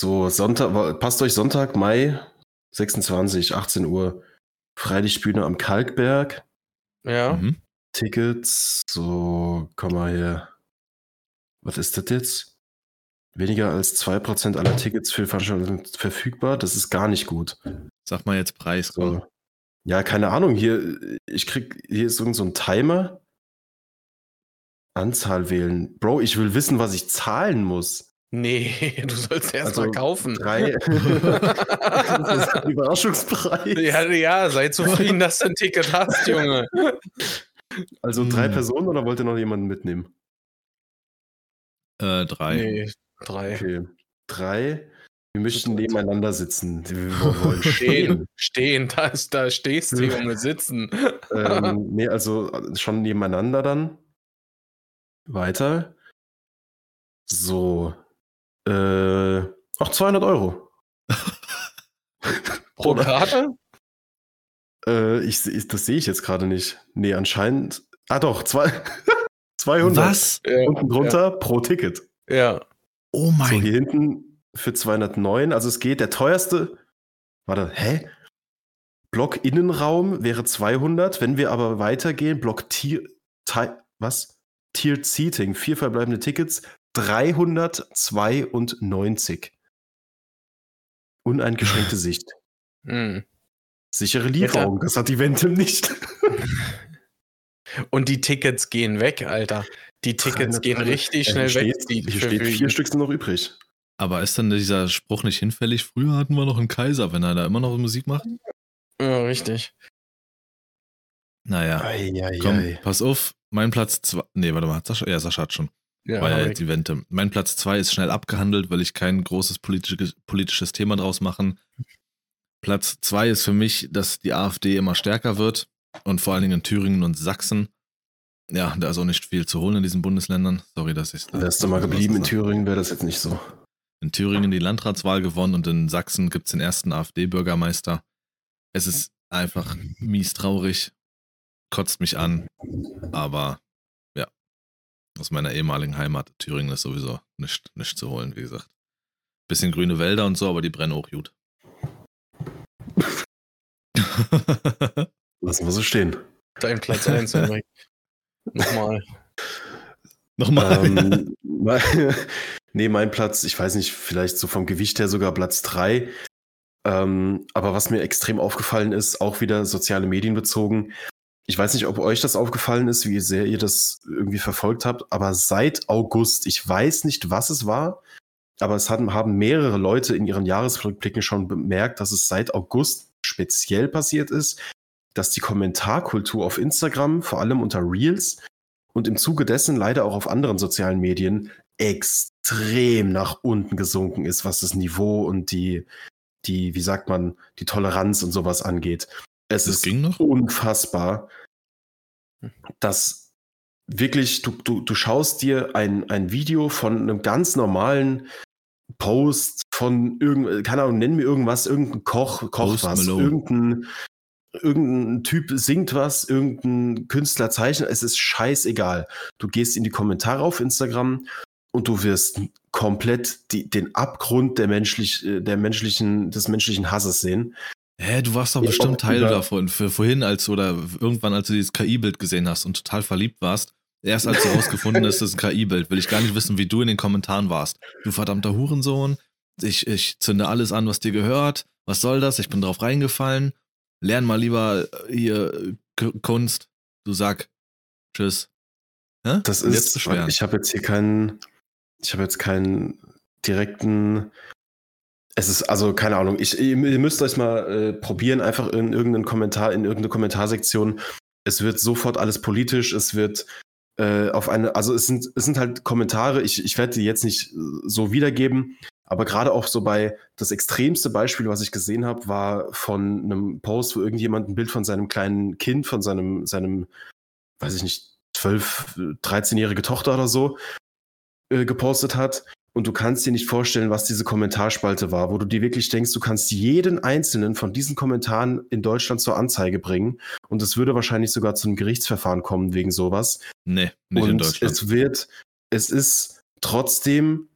So, Sonntag, passt euch Sonntag, Mai 26, 18 Uhr. Freilichtbühne am Kalkberg. Ja. Mhm. Tickets, so, komm mal her. Was ist das jetzt? Weniger als 2% aller Tickets für Veranstaltungen verfügbar. Das ist gar nicht gut. Sag mal jetzt Preis. So. Ja, keine Ahnung. Hier, ich krieg, hier ist irgend so ein Timer. Anzahl wählen. Bro, ich will wissen, was ich zahlen muss. Nee, <laughs> du sollst erst Also, mal kaufen. Drei. <laughs> <laughs> das ist ein Überraschungspreis. ja, ja, sei zufrieden, dass du ein Ticket hast, Junge. Also drei Hm. Personen oder wollt ihr noch jemanden mitnehmen? Äh, drei. Nee, drei. Okay. Drei. Wir möchten nebeneinander sitzen. <laughs> Wir wollen Stehen, stehen, da, ist, da stehst du, Junge, sitzen. ähm, <laughs> nee, also schon nebeneinander dann. Weiter. So. Äh, auch 200 Euro. <laughs> Pro? Karte? Äh, ich, ich, das sehe ich jetzt gerade nicht. Nee, anscheinend. Ah, doch, zwei, 200. Was? Ja, Unten drunter pro Ticket. Ja. Oh So, mein hier hinten für 209. Also es geht, der teuerste. Warte, hä? Block Innenraum wäre 200. Wenn wir aber weitergehen, Block Tier. Ti- was? Tiered Seating, vier verbleibende Tickets, 392. Uneingeschränkte <laughs> Sicht. Hm. Sichere Lieferung, das hat die Ventum nicht. <laughs> <laughs> Und die Tickets gehen weg, Alter. Die Tickets 300 gehen richtig schnell hier weg. Steht, hier steht vier Stück sind noch übrig. Aber ist dann dieser Spruch nicht hinfällig? Früher hatten wir noch einen Kaiser, wenn er da immer noch Musik macht? Ja, richtig. Naja, Eieiei. komm, pass auf. Mein Platz zwei. Nee, warte mal, Sascha, ja, Sascha hat schon. Ja, War ja jetzt Evente. Mein Platz zwei ist schnell abgehandelt, weil ich kein großes politisches, politisches Thema draus machen. Platz zwei ist für mich, dass die AfD immer stärker wird. Und vor allen Dingen in Thüringen und Sachsen. Ja, da ist auch nicht viel zu holen in diesen Bundesländern. Sorry, dass ich. Wärst du mal geblieben in Thüringen, wäre das jetzt nicht so. In Thüringen die Landratswahl gewonnen und in Sachsen gibt es den ersten AfD-Bürgermeister. Es ist einfach mies traurig, kotzt mich an, aber ja, aus meiner ehemaligen Heimat Thüringen ist sowieso nicht, nicht zu holen, wie gesagt. Bisschen grüne Wälder und so, aber die brennen auch gut. Lassen wir so stehen. Dein Platz 1, Henrik. <laughs> Nochmal. <laughs> Nochmal. Ähm, mein- <laughs> nee, mein Platz, ich weiß nicht, vielleicht so vom Gewicht her sogar Platz 3. Ähm, aber was mir extrem aufgefallen ist, auch wieder soziale Medien bezogen. Ich weiß nicht, ob euch das aufgefallen ist, wie sehr ihr das irgendwie verfolgt habt, aber seit August, ich weiß nicht, was es war, aber es hatten, haben mehrere Leute in ihren Jahresrückblicken schon bemerkt, dass es seit August speziell passiert ist, dass die Kommentarkultur auf Instagram, vor allem unter Reels und im Zuge dessen leider auch auf anderen sozialen Medien extrem nach unten gesunken ist, was das Niveau und die, die, wie sagt man, die Toleranz und sowas angeht. Es Das ist ging noch? unfassbar, dass wirklich, du, du, du schaust dir ein, ein Video von einem ganz normalen Post von irgend, keine Ahnung, nenn mir irgendwas, irgendein Koch, Koch Post was, Malone. irgendein, irgendein Typ singt was, irgendein Künstler zeichnet, es ist scheißegal. Du gehst in die Kommentare auf Instagram und du wirst komplett die, den Abgrund der, menschlich, äh, der menschlichen, des menschlichen Hasses sehen. Hä, du warst doch Ja, bestimmt Teil davon. Für vorhin, als oder irgendwann, als du dieses KI-Bild gesehen hast und total verliebt warst. Erst als du <laughs> rausgefunden hast, das ist ein KI-Bild, will ich gar nicht wissen, wie du in den Kommentaren warst. Du verdammter Hurensohn, ich, ich zünde alles an, was dir gehört. Was soll das? Ich bin drauf reingefallen. Lern mal lieber äh, hier K Kunst. Du sag Tschüss. Hä? Das Und ist, ich habe jetzt hier keinen, ich habe jetzt keinen direkten, es ist, also keine Ahnung, ich, ihr ihr müsst euch mal äh, probieren, einfach in irgendeinen Kommentar, in irgendeine Kommentarsektion. Es wird sofort alles politisch, es wird äh, auf eine, also es sind, es sind halt Kommentare, ich, ich werde die jetzt nicht äh, so wiedergeben, aber gerade auch so bei, das extremste Beispiel, was ich gesehen habe, war von einem Post, wo irgendjemand ein Bild von seinem kleinen Kind, von seinem, seinem, weiß ich nicht, 12, 13-jährige Tochter oder so äh, gepostet hat. Und du kannst dir nicht vorstellen, was diese Kommentarspalte war, wo du dir wirklich denkst, du kannst jeden einzelnen von diesen Kommentaren in Deutschland zur Anzeige bringen. Und es würde wahrscheinlich sogar zu einem Gerichtsverfahren kommen wegen sowas. Nee, nicht und in Deutschland. es wird, es ist trotzdem,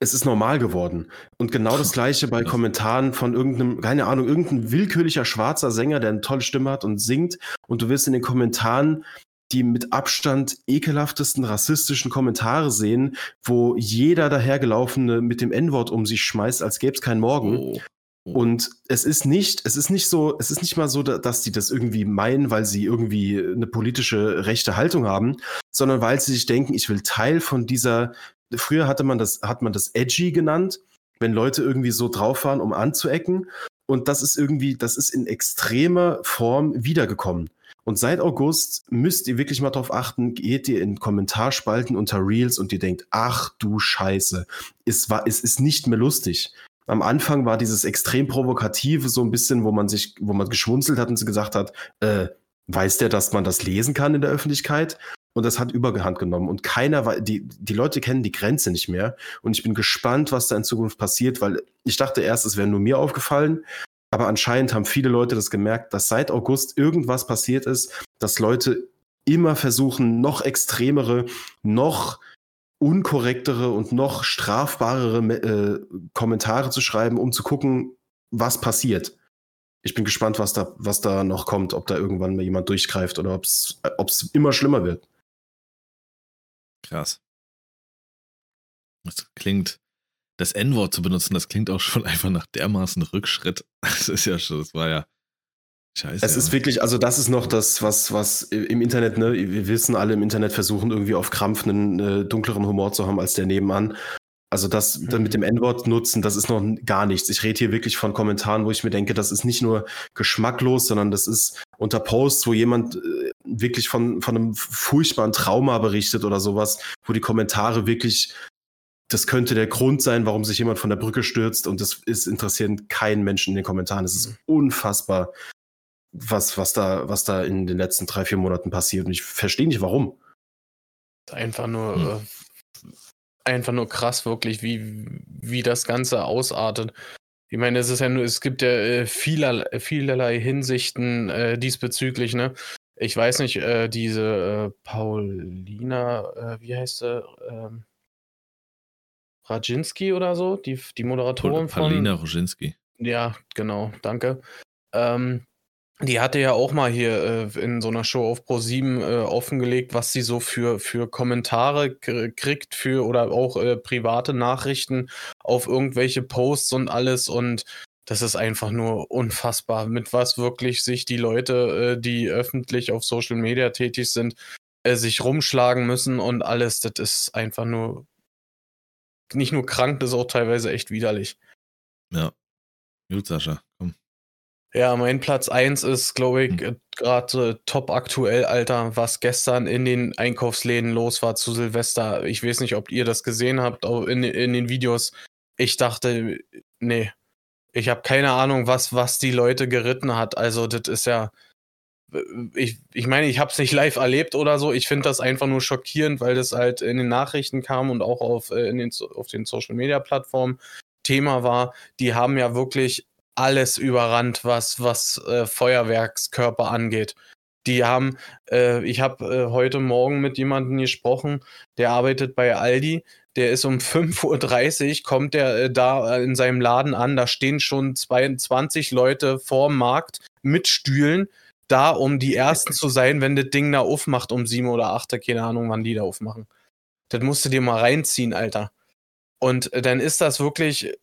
es ist normal geworden. Und genau das gleiche bei. Kommentaren von irgendeinem, keine Ahnung, irgendein willkürlicher schwarzer Sänger, der eine tolle Stimme hat und singt. Und du wirst in den Kommentaren die mit Abstand ekelhaftesten rassistischen Kommentare sehen, wo jeder dahergelaufene mit dem N-Wort um sich schmeißt, als gäbe es keinen Morgen. Oh. Oh. Und es ist nicht, es ist nicht so, es ist nicht mal so, da- dass die das irgendwie meinen, weil sie irgendwie eine politische rechte Haltung haben, sondern weil sie sich denken, ich will Teil von dieser, früher hatte man das, hat man das edgy genannt, wenn Leute irgendwie so drauf waren, um anzuecken. Und das ist irgendwie, das ist in extremer Form wiedergekommen. Und seit August müsst ihr wirklich mal drauf achten, geht ihr in Kommentarspalten unter Reels und ihr denkt, ach du Scheiße, es war, es ist nicht mehr lustig am Anfang war dieses extrem provokative so ein bisschen, wo man sich, wo man geschmunzelt hat und gesagt hat, äh, weiß der, dass man das lesen kann in der Öffentlichkeit? Und das hat Überhand genommen. Und keiner, wei- die, die Leute kennen die Grenze nicht mehr. Und ich bin gespannt, was da in Zukunft passiert, weil ich dachte erst, es wäre nur mir aufgefallen. Aber anscheinend haben viele Leute das gemerkt, dass seit August irgendwas passiert ist, dass Leute immer versuchen, noch extremere, noch unkorrektere und noch strafbarere äh, Kommentare zu schreiben, um zu gucken, was passiert. Ich bin gespannt, was da, was da noch kommt, ob da irgendwann mal jemand durchgreift oder ob es immer schlimmer wird. Krass. Das klingt, das N-Wort zu benutzen, das klingt auch schon <laughs> einfach nach dermaßen Rückschritt. <laughs> Das ist ja schon, das war ja scheiße. Es ist wirklich, also das ist noch das, was, was im Internet, ne, wir wissen alle im Internet versuchen irgendwie auf Krampf einen äh, dunkleren Humor zu haben als der nebenan. Also das dann mit dem N-Wort nutzen, das ist noch gar nichts. Ich rede hier wirklich von Kommentaren, wo ich mir denke, das ist nicht nur geschmacklos, sondern das ist unter Posts, wo jemand äh, wirklich von, von einem furchtbaren Trauma berichtet oder sowas, wo die Kommentare wirklich, das könnte der Grund sein, warum sich jemand von der Brücke stürzt und das ist interessiert keinen Menschen in den Kommentaren. Es ist unfassbar, was, was, da, was da in den letzten drei, vier Monaten passiert. Und ich verstehe nicht, warum. Einfach nur, Hm. äh, einfach nur krass, wirklich, wie, wie das Ganze ausartet. Ich meine, es ist ja nur, es gibt ja äh, vielerlei, vielerlei Hinsichten äh, diesbezüglich, ne? Ich weiß nicht, äh, diese äh, Paulina, äh, wie heißt sie? Ähm, Rajinski oder so, die, die Moderatorin von. Paulina Roginski. Ja, genau, danke. Ähm, die hatte ja auch mal hier äh, in so einer Show auf Pro7 äh, offengelegt, was sie so für, für Kommentare kriegt für oder auch äh, private Nachrichten auf irgendwelche Posts und alles. Und das ist einfach nur unfassbar, mit was wirklich sich die Leute, äh, die öffentlich auf Social Media tätig sind, äh, sich rumschlagen müssen und alles. Das ist einfach nur nicht nur krank, das ist auch teilweise echt widerlich. Ja. Gut, Sascha. Ja, mein Platz 1 ist, glaube ich, Hm. gerade äh, top aktuell, Alter, was gestern in den Einkaufsläden los war zu Silvester. Ich weiß nicht, ob ihr das gesehen habt in, in den Videos. Ich dachte, nee, ich habe keine Ahnung, was, was die Leute geritten hat. Also, das ist ja. Ich, ich meine, ich habe es nicht live erlebt oder so. Ich finde das einfach nur schockierend, weil das halt in den Nachrichten kam und auch auf, äh, in den, auf den Social Media Plattformen Thema war. Die haben ja wirklich alles überrannt, was, was äh, Feuerwerkskörper angeht. Die haben, äh, ich habe äh, heute Morgen mit jemandem gesprochen, der arbeitet bei Aldi. Der ist um <laughs> 5.30 Uhr, kommt der äh, da äh, in seinem Laden an. Da stehen schon 22 Leute vorm Markt mit Stühlen, da, um die Ersten zu sein, wenn das Ding da aufmacht um 7 oder 8, keine Ahnung, wann die da aufmachen. Das musst du dir mal reinziehen, Alter. Und äh, dann ist das wirklich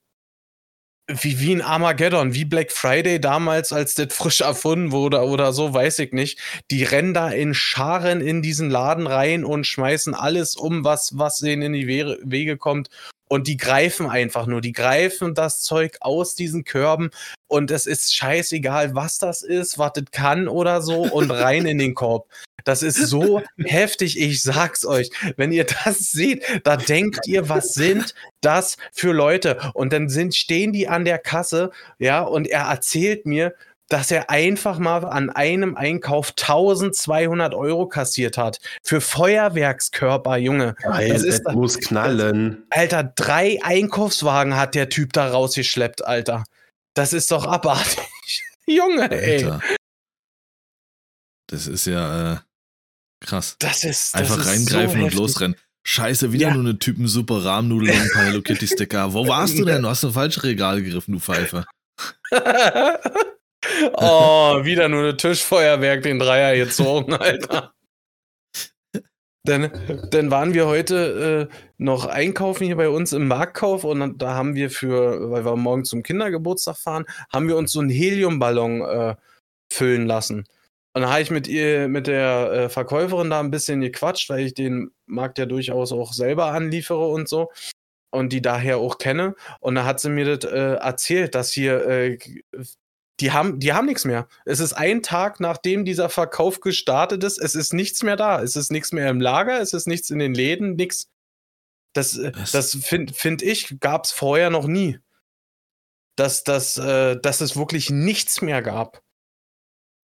wie, wie ein Armageddon, wie Black Friday damals, als das frisch erfunden wurde oder so, weiß ich nicht. Die rennen da in Scharen in diesen Laden rein und schmeißen alles um, was, was denen in die Wege kommt. Und die greifen einfach nur, die greifen das Zeug aus diesen Körben und es ist scheißegal, was das ist, was das kann oder so und rein in den Korb. Das ist so <laughs> heftig, ich sag's euch. Wenn ihr das seht, da denkt ihr, was sind das für Leute? Und dann sind, stehen die an der Kasse, ja, und er erzählt mir, dass er einfach mal an einem Einkauf 1200 Euro kassiert hat. Für Feuerwerkskörper, Junge. Geil, Das es ist, muss knallen. Alter, drei Einkaufswagen hat der Typ da rausgeschleppt, Alter. Das ist doch abartig. <laughs> Junge, ey. Alter. Das ist ja äh, krass. Das ist das Einfach ist reingreifen so und losrennen. Scheiße, wieder Ja. nur eine Typen super Rahmnudel und ein paar Hello Kitty Sticker. Wo warst du <laughs> denn? Du hast ein falsche Regal gegriffen, du Pfeife. <laughs> oh, wieder nur eine Tischfeuerwerk, den Dreier gezogen, <laughs> Alter. Dann, dann waren wir heute äh, noch einkaufen hier bei uns im Marktkauf und da haben wir für, weil wir morgen zum Kindergeburtstag fahren, haben wir uns so einen Heliumballon äh, füllen lassen. Und dann habe ich mit ihr, mit der äh, Verkäuferin da ein bisschen gequatscht, weil ich den Markt ja durchaus auch selber anliefere und so. Und die daher auch kenne. Und da hat sie mir das äh, erzählt, dass hier äh, die haben, die haben nichts mehr. Es ist ein Tag, nachdem dieser Verkauf gestartet ist. Es ist nichts mehr da. Es ist nichts mehr im Lager. Es ist nichts in den Läden. Nichts. Das, äh, Was? das finde find ich, gab es vorher noch nie. Dass, dass, äh, dass es wirklich nichts mehr gab.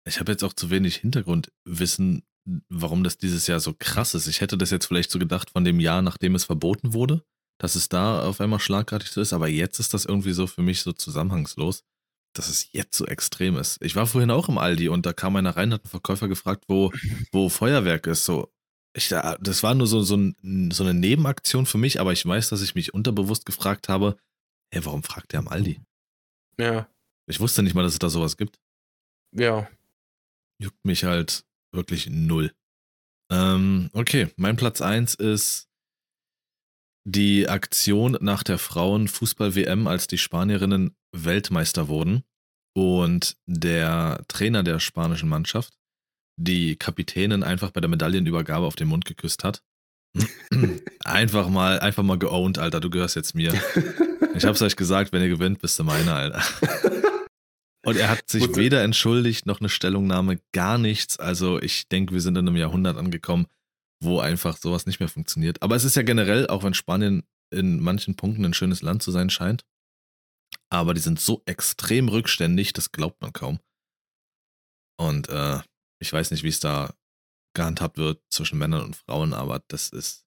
Ich habe jetzt auch zu wenig Hintergrundwissen, warum das dieses Jahr so krass ist. Ich hätte das jetzt vielleicht so gedacht von dem Jahr, nachdem es verboten wurde, dass es da auf einmal schlagartig so ist. Aber jetzt ist das irgendwie so für mich so zusammenhangslos, dass es jetzt so extrem ist. Ich war vorhin auch im Aldi und da kam einer rein, hat einen Verkäufer gefragt, wo, wo Feuerwerk ist. So, ich, da- das war nur so, so, ein, so eine Nebenaktion für mich, aber ich weiß, dass ich mich unterbewusst gefragt habe, hey, warum fragt der am Aldi? Ja, Ich wusste nicht mal, dass es da sowas gibt. ja. juckt mich halt wirklich null. Ähm, okay, mein Platz 1 ist die Aktion nach der Frauen-Fußball-WM, als die Spanierinnen Weltmeister wurden und der Trainer der spanischen Mannschaft die Kapitänin einfach bei der Medaillenübergabe auf den Mund geküsst hat. <laughs> einfach mal, einfach mal geowned, Alter, du gehörst jetzt mir. Ich hab's euch gesagt, wenn ihr gewinnt, bist du meine, Alter. Und er hat sich weder entschuldigt noch eine Stellungnahme, gar nichts. Also ich denke, wir sind in einem Jahrhundert angekommen, wo einfach sowas nicht mehr funktioniert. Aber es ist ja generell, auch wenn Spanien in manchen Punkten ein schönes Land zu sein scheint, aber die sind so extrem rückständig, das glaubt man kaum. Und äh, ich weiß nicht, wie es da gehandhabt wird zwischen Männern und Frauen, aber das ist.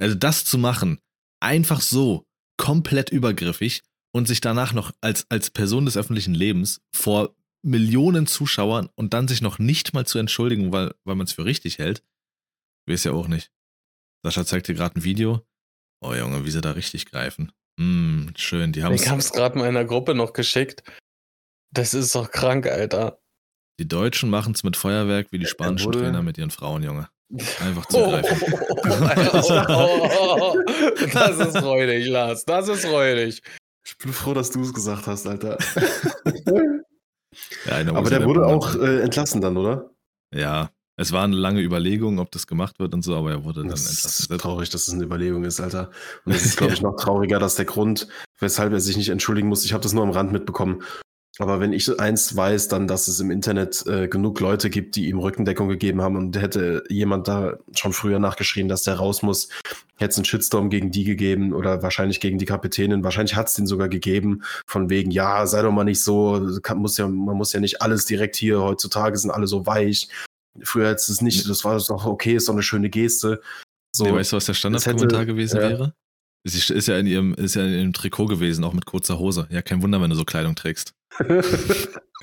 Also das zu machen, einfach so, komplett übergriffig und sich danach noch als, als Person des öffentlichen Lebens vor Millionen Zuschauern und dann sich noch nicht mal zu entschuldigen, weil, weil man es für richtig hält, weiß ja auch nicht. Sascha zeigt dir gerade ein Video. Oh Junge, wie sie da richtig greifen. Mm, schön, die haben Ich hab's gerade meiner Gruppe noch geschickt. Das ist doch krank, Alter. Die Deutschen machen es mit Feuerwerk wie die spanischen wurde- Trainer mit ihren Frauen, Junge. Einfach Oh, zugreifen. oh, oh, oh. Das ist räudig, Lars. Das ist räudig. Ich bin froh, dass du es gesagt hast, Alter. <laughs> Ja, Aber der ja wurde auch äh, entlassen dann, oder? Ja, es war eine lange Überlegung, ob das gemacht wird und so, aber er wurde dann Das entlassen. ist traurig, dass es eine Überlegung ist, Alter. Und es ist, <laughs> glaube ich, noch trauriger, dass der Grund, weshalb er sich nicht entschuldigen muss, ich habe das nur am Rand mitbekommen. Aber wenn ich eins weiß, dann, dass es im Internet äh, genug Leute gibt, die ihm Rückendeckung gegeben haben und hätte jemand da schon früher nachgeschrien, dass der raus muss, hätte es einen Shitstorm gegen die gegeben oder wahrscheinlich gegen die Kapitänin. Wahrscheinlich hat es den sogar gegeben, von wegen, ja, sei doch mal nicht so, kann, muss ja, man muss ja nicht alles direkt hier, heutzutage sind alle so weich. Früher hätte es nicht, das war doch okay, ist doch eine schöne Geste. So, nee, weißt du, was der Standardkommentar gewesen ja. wäre? Ist, ist, ja in ihrem, ist ja in ihrem Trikot gewesen, auch mit kurzer Hose. Ja, kein Wunder, wenn du so Kleidung trägst. <laughs>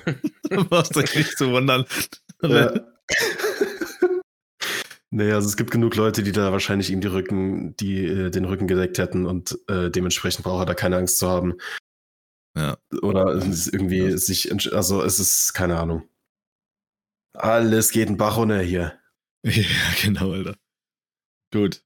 <laughs> Du brauchst dich nicht zu wundern. Ja. naja, also es gibt genug Leute, die da wahrscheinlich ihm die Rücken, die äh, den Rücken gedeckt hätten und äh, dementsprechend braucht er da keine Angst zu haben. Ja. Oder es ist irgendwie Ja. sich, also es ist, keine Ahnung. Alles geht ein Bach runter hier. <laughs> Ja, genau, Alter. Gut.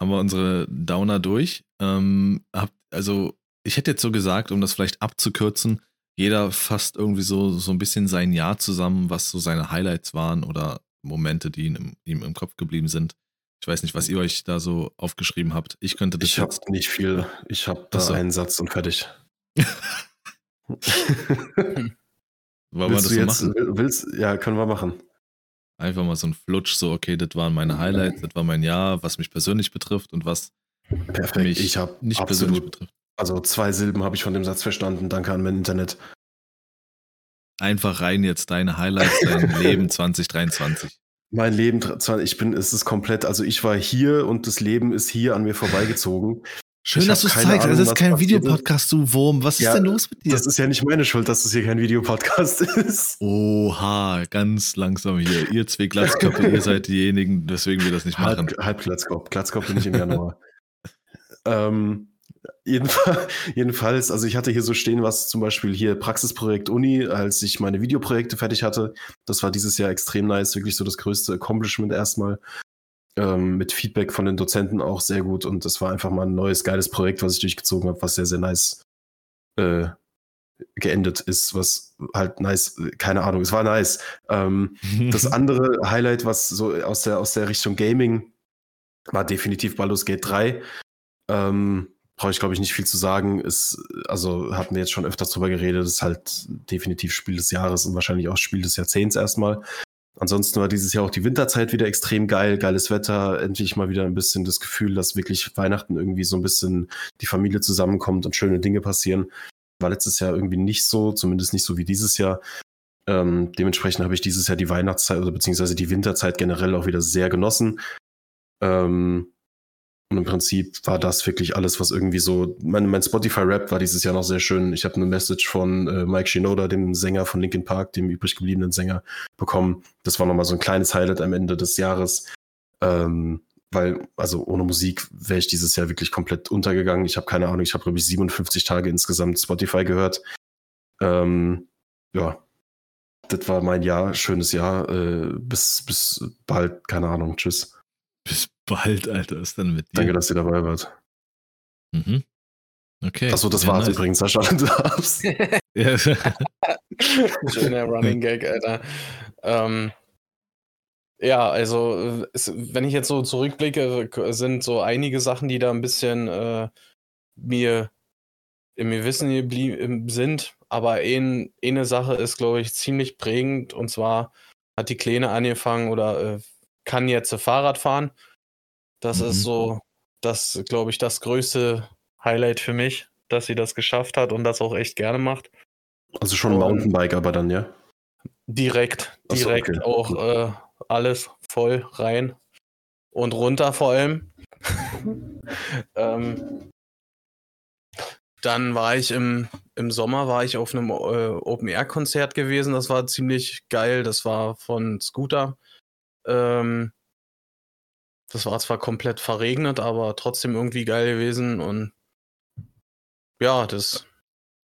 Haben wir unsere Downer durch. Ähm, habt, also, ich hätte jetzt so gesagt, um das vielleicht abzukürzen, jeder fasst irgendwie so, so ein bisschen sein Jahr zusammen, was so seine Highlights waren oder Momente, die ihm, im- ihm im Kopf geblieben sind. Ich weiß nicht, was ihr euch da so aufgeschrieben habt. Ich könnte das Ich habe jetzt. nicht viel. Ich habe da so. einen Satz und fertig. <laughs> <laughs> Wollen wir das willst du so jetzt, machen? will- willst, ja, können wir machen. Einfach mal so ein Flutsch, so, okay, das waren meine Highlights, das war mein Jahr, was mich persönlich betrifft und was Perfekt. mich ich habe nicht persönlich absolut, betrifft. also zwei Silben habe ich von dem Satz verstanden. Danke an mein Internet. Einfach rein jetzt deine Highlights, dein <laughs> Leben 2023. Mein Leben, ich bin, es ist komplett, also ich war hier und das Leben ist hier an mir vorbeigezogen. Schön, Ich dass du es zeigst. Ahnung, Es ist was kein ist. Videopodcast, du Wurm. Was ist Ja, denn los mit dir? Das ist ja nicht meine Schuld, dass das hier kein Videopodcast <laughs> ist. Oha, ganz langsam hier. Ihr zwei Glatzköpfe, ihr seid diejenigen, weswegen wir das nicht machen. Halb, halb Glatzkopf. Glatzkopf bin ich im Januar. <laughs> ähm, jedenfalls, jedenfalls, also ich hatte hier so stehen, was zum Beispiel hier Praxisprojekt Uni, als ich meine Videoprojekte fertig hatte. Das war dieses Jahr extrem nice, wirklich so das größte Accomplishment erstmal. Ähm, mit Feedback von den Dozenten auch sehr gut und das war einfach mal ein neues, geiles Projekt, was ich durchgezogen habe, was sehr, sehr nice äh, geendet ist, was halt nice, keine Ahnung, es war nice. Ähm, <laughs> das andere Highlight, was so aus der, aus der Richtung Gaming war definitiv Baldur's Gate 3. Ähm, Brauche ich, glaube ich, nicht viel zu sagen. Ist, also hatten wir jetzt schon öfters drüber geredet, ist halt definitiv Spiel des Jahres und wahrscheinlich auch Spiel des Jahrzehnts erstmal. Ansonsten war dieses Jahr auch die Winterzeit wieder extrem geil, geiles Wetter, endlich mal wieder ein bisschen das Gefühl, dass wirklich Weihnachten irgendwie so ein bisschen die Familie zusammenkommt und schöne Dinge passieren. War letztes Jahr irgendwie nicht so, zumindest nicht so wie dieses Jahr. Ähm, dementsprechend habe ich dieses Jahr die Weihnachtszeit oder beziehungsweise die Winterzeit generell auch wieder sehr genossen. Ähm, und im Prinzip war das wirklich alles, was irgendwie so. Mein, mein Spotify-Rap war dieses Jahr noch sehr schön. Ich habe eine Message von äh, Mike Shinoda, dem Sänger von Linkin Park, dem übrig gebliebenen Sänger, bekommen. Das war nochmal so ein kleines Highlight am Ende des Jahres. Ähm, weil, also ohne Musik wäre ich dieses Jahr wirklich komplett untergegangen. Ich habe keine Ahnung, ich habe, glaube ich, 57 Tage insgesamt Spotify gehört. Ähm, ja, das war mein Jahr, schönes Jahr. Äh, bis, bis bald, keine Ahnung. Tschüss. Bis bald, Alter, ist dann mit dir. Danke, dass ihr dabei wart. Mhm. Okay. Achso, das Ja, war's nice. übrigens, Sascha. <laughs> Du darfst. Ja. <laughs> <laughs> Schöner Running Gag, Alter. Ähm, ja, also, es, wenn ich jetzt so zurückblicke, sind so einige Sachen, die da ein bisschen äh, mir in mir Wissen geblieben sind. Aber ein, eine Sache ist, glaube ich, ziemlich prägend. Und zwar hat die Kleine angefangen oder äh, kann jetzt Fahrrad fahren. Das Mhm. ist so, das, glaube ich, das größte Highlight für mich, dass sie das geschafft hat und das auch echt gerne macht. Also schon Und- Mountainbike, aber dann, ja. Direkt, Ach so, direkt okay. auch äh, alles voll rein und runter vor allem. <laughs> ähm, dann war ich im, im Sommer war ich auf einem äh, Open-Air-Konzert gewesen. Das war ziemlich geil. Das war von Scooter. Ähm, das war zwar komplett verregnet, aber trotzdem irgendwie geil gewesen. Und ja, das,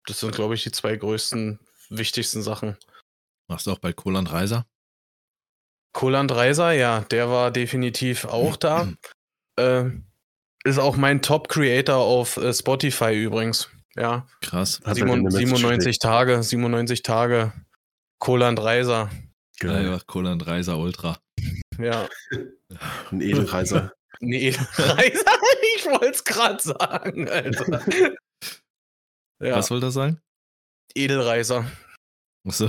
das sind, glaube ich, die zwei größten, wichtigsten Sachen. Machst du auch bei Koland Reiser? Koland Reiser, ja, der war definitiv auch da. <clears throat> äh, ist auch mein Top-Creator auf äh, Spotify übrigens. Ja, Krass. Hat Simon, dir eine Message 97 Tage, 97 Tage. Koland Reiser. Geil. Koland Reiser Ultra. Ja. Ein Edelreiser. <laughs> Nee, Reiser, <laughs> ich wollte es gerade sagen, Alter. <laughs> Ja, Was wollte er sagen? Edelreiser. Achso.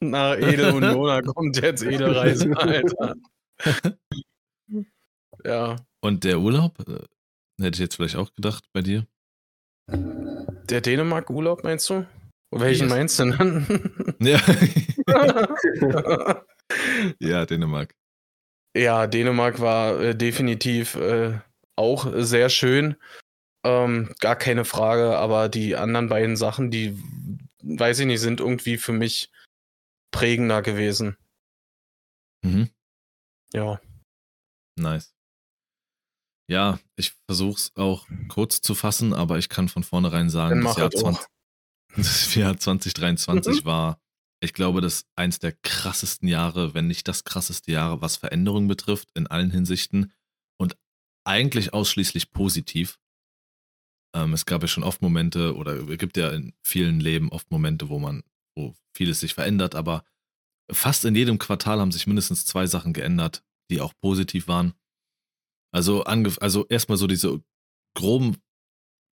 Nach Edeluniona kommt jetzt Edelreiser, Alter. Ja. Und der Urlaub? Äh, Hätte ich jetzt vielleicht auch gedacht bei dir. Der Dänemark-Urlaub meinst du? Welchen Yes. meinst du denn? Ja. Ja, Dänemark. ja, Dänemark war äh, definitiv äh, auch sehr schön. Ähm, gar keine Frage, aber die anderen beiden Sachen, die, weiß ich nicht, sind irgendwie für mich prägender gewesen. Mhm. Ja. Nice. Ja, ich versuche es auch kurz zu fassen, aber ich kann von vornherein sagen, Dann das Jahr, es auch. 20, <laughs> das Jahr 2023 Mhm. <laughs> war, ich glaube, das eins der krassesten Jahre, wenn nicht das krasseste Jahre, was Veränderungen betrifft, in allen Hinsichten und eigentlich ausschließlich positiv. Ähm, es gab ja schon oft Momente oder es gibt ja in vielen Leben oft Momente, wo man, wo vieles sich verändert, aber fast in jedem Quartal haben sich mindestens zwei Sachen geändert, die auch positiv waren. Also, also erstmal so diese groben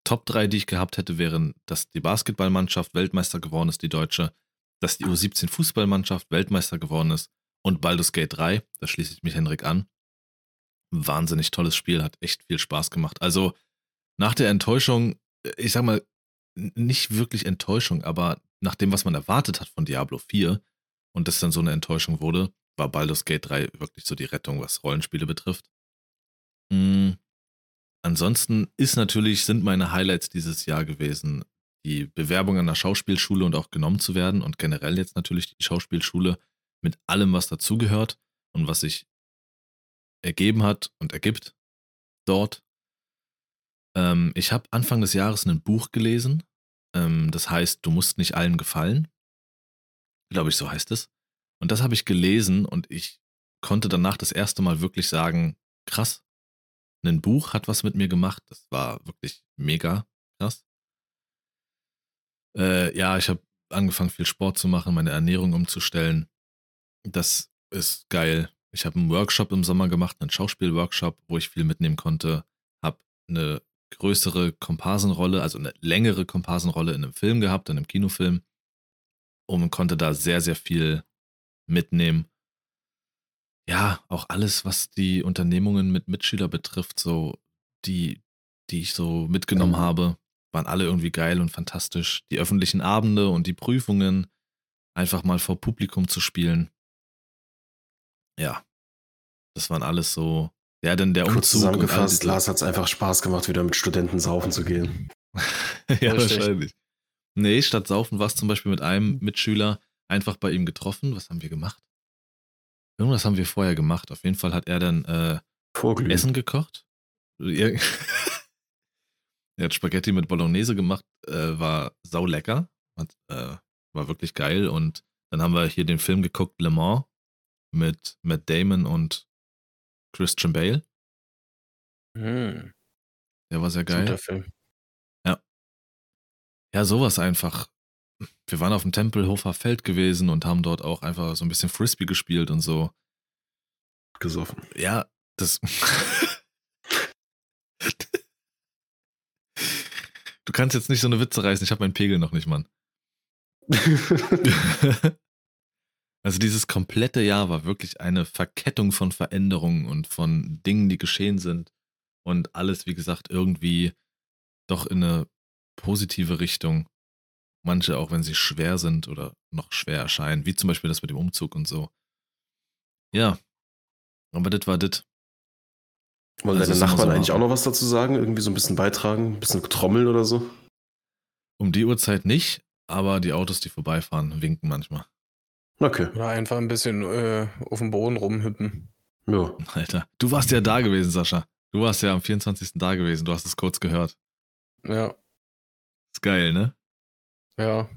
Top 3, die ich gehabt hätte, wären, dass die Basketballmannschaft Weltmeister geworden ist, die deutsche, dass die U17 Fußballmannschaft Weltmeister geworden ist und Baldur's Gate 3, da schließe ich mich Henrik an. Wahnsinnig tolles Spiel, hat echt viel Spaß gemacht. Also nach der Enttäuschung, ich sag mal, nicht wirklich Enttäuschung, aber nach dem, was man erwartet hat von Diablo 4 und das dann so eine Enttäuschung wurde, war Baldur's Gate 3 wirklich so die Rettung, was Rollenspiele betrifft. Mm, Ansonsten ist natürlich, sind meine Highlights dieses Jahr gewesen, die Bewerbung an der Schauspielschule und auch genommen zu werden und generell jetzt natürlich die Schauspielschule mit allem, was dazugehört und was sich ergeben hat und ergibt dort. Ähm, ich habe Anfang des Jahres ein Buch gelesen, ähm, das heißt, du musst nicht allen gefallen. Glaube ich, so heißt es. Und das habe ich gelesen und ich konnte danach das erste Mal wirklich sagen, krass, ein Buch hat was mit mir gemacht. Das war wirklich mega krass. Äh, ja, ich habe angefangen, viel Sport zu machen, meine Ernährung umzustellen. Das ist geil. Ich habe einen Workshop im Sommer gemacht, einen Schauspielworkshop, wo ich viel mitnehmen konnte. Habe eine größere Komparsenrolle, also eine längere Komparsenrolle in einem Film gehabt, in einem Kinofilm. Und konnte da sehr, sehr viel mitnehmen ja, auch alles, was die Unternehmungen mit Mitschüler betrifft, so die, die ich so mitgenommen habe, waren alle irgendwie geil und fantastisch. Die öffentlichen Abende und die Prüfungen, einfach mal vor Publikum zu spielen. Ja, das waren alles so. Ja, denn der Kurz Umzug. zusammengefasst, Lars hat es einfach Spaß gemacht, wieder mit Studenten saufen zu gehen. <laughs> ja, Richtig. wahrscheinlich. Nee, statt saufen war es zum Beispiel mit einem Mitschüler einfach bei ihm getroffen. Was haben wir gemacht? Irgendwas haben wir vorher gemacht. Auf jeden Fall hat er dann äh. Essen gekocht. <laughs> Er hat Spaghetti mit Bolognese gemacht, äh, war sau lecker, hat, äh, war wirklich geil. Und dann haben wir hier den Film geguckt, Le Mans, mit Matt Damon und Christian Bale. Hm, Der war sehr geil. guter Film. Ja, sowas einfach. Wir waren auf dem Tempelhofer Feld gewesen und haben dort auch einfach so ein bisschen Frisbee gespielt und so. gesoffen. Ja, das. <laughs> <laughs> du kannst jetzt nicht so eine Witze reißen, ich habe meinen Pegel noch nicht, Mann. <laughs> also dieses komplette Jahr war wirklich eine Verkettung von Veränderungen und von Dingen, die geschehen sind. Und alles, wie gesagt, irgendwie doch in eine positive Richtung. Manche auch, wenn sie schwer sind oder noch schwer erscheinen, wie zum Beispiel das mit dem Umzug und so. Ja, aber das war das. Wollen Das deine Nachbarn so- eigentlich auch noch was dazu sagen? Irgendwie so ein bisschen beitragen, ein bisschen trommeln oder so? Um die Uhrzeit nicht, aber die Autos, die vorbeifahren, winken manchmal. Okay. Oder einfach ein bisschen äh, auf dem Boden rumhüppen. Ja. Alter, du warst ja da gewesen, Sascha. Du warst ja am 24. da gewesen, du hast es kurz gehört. Ja, Ist geil, ne? ja.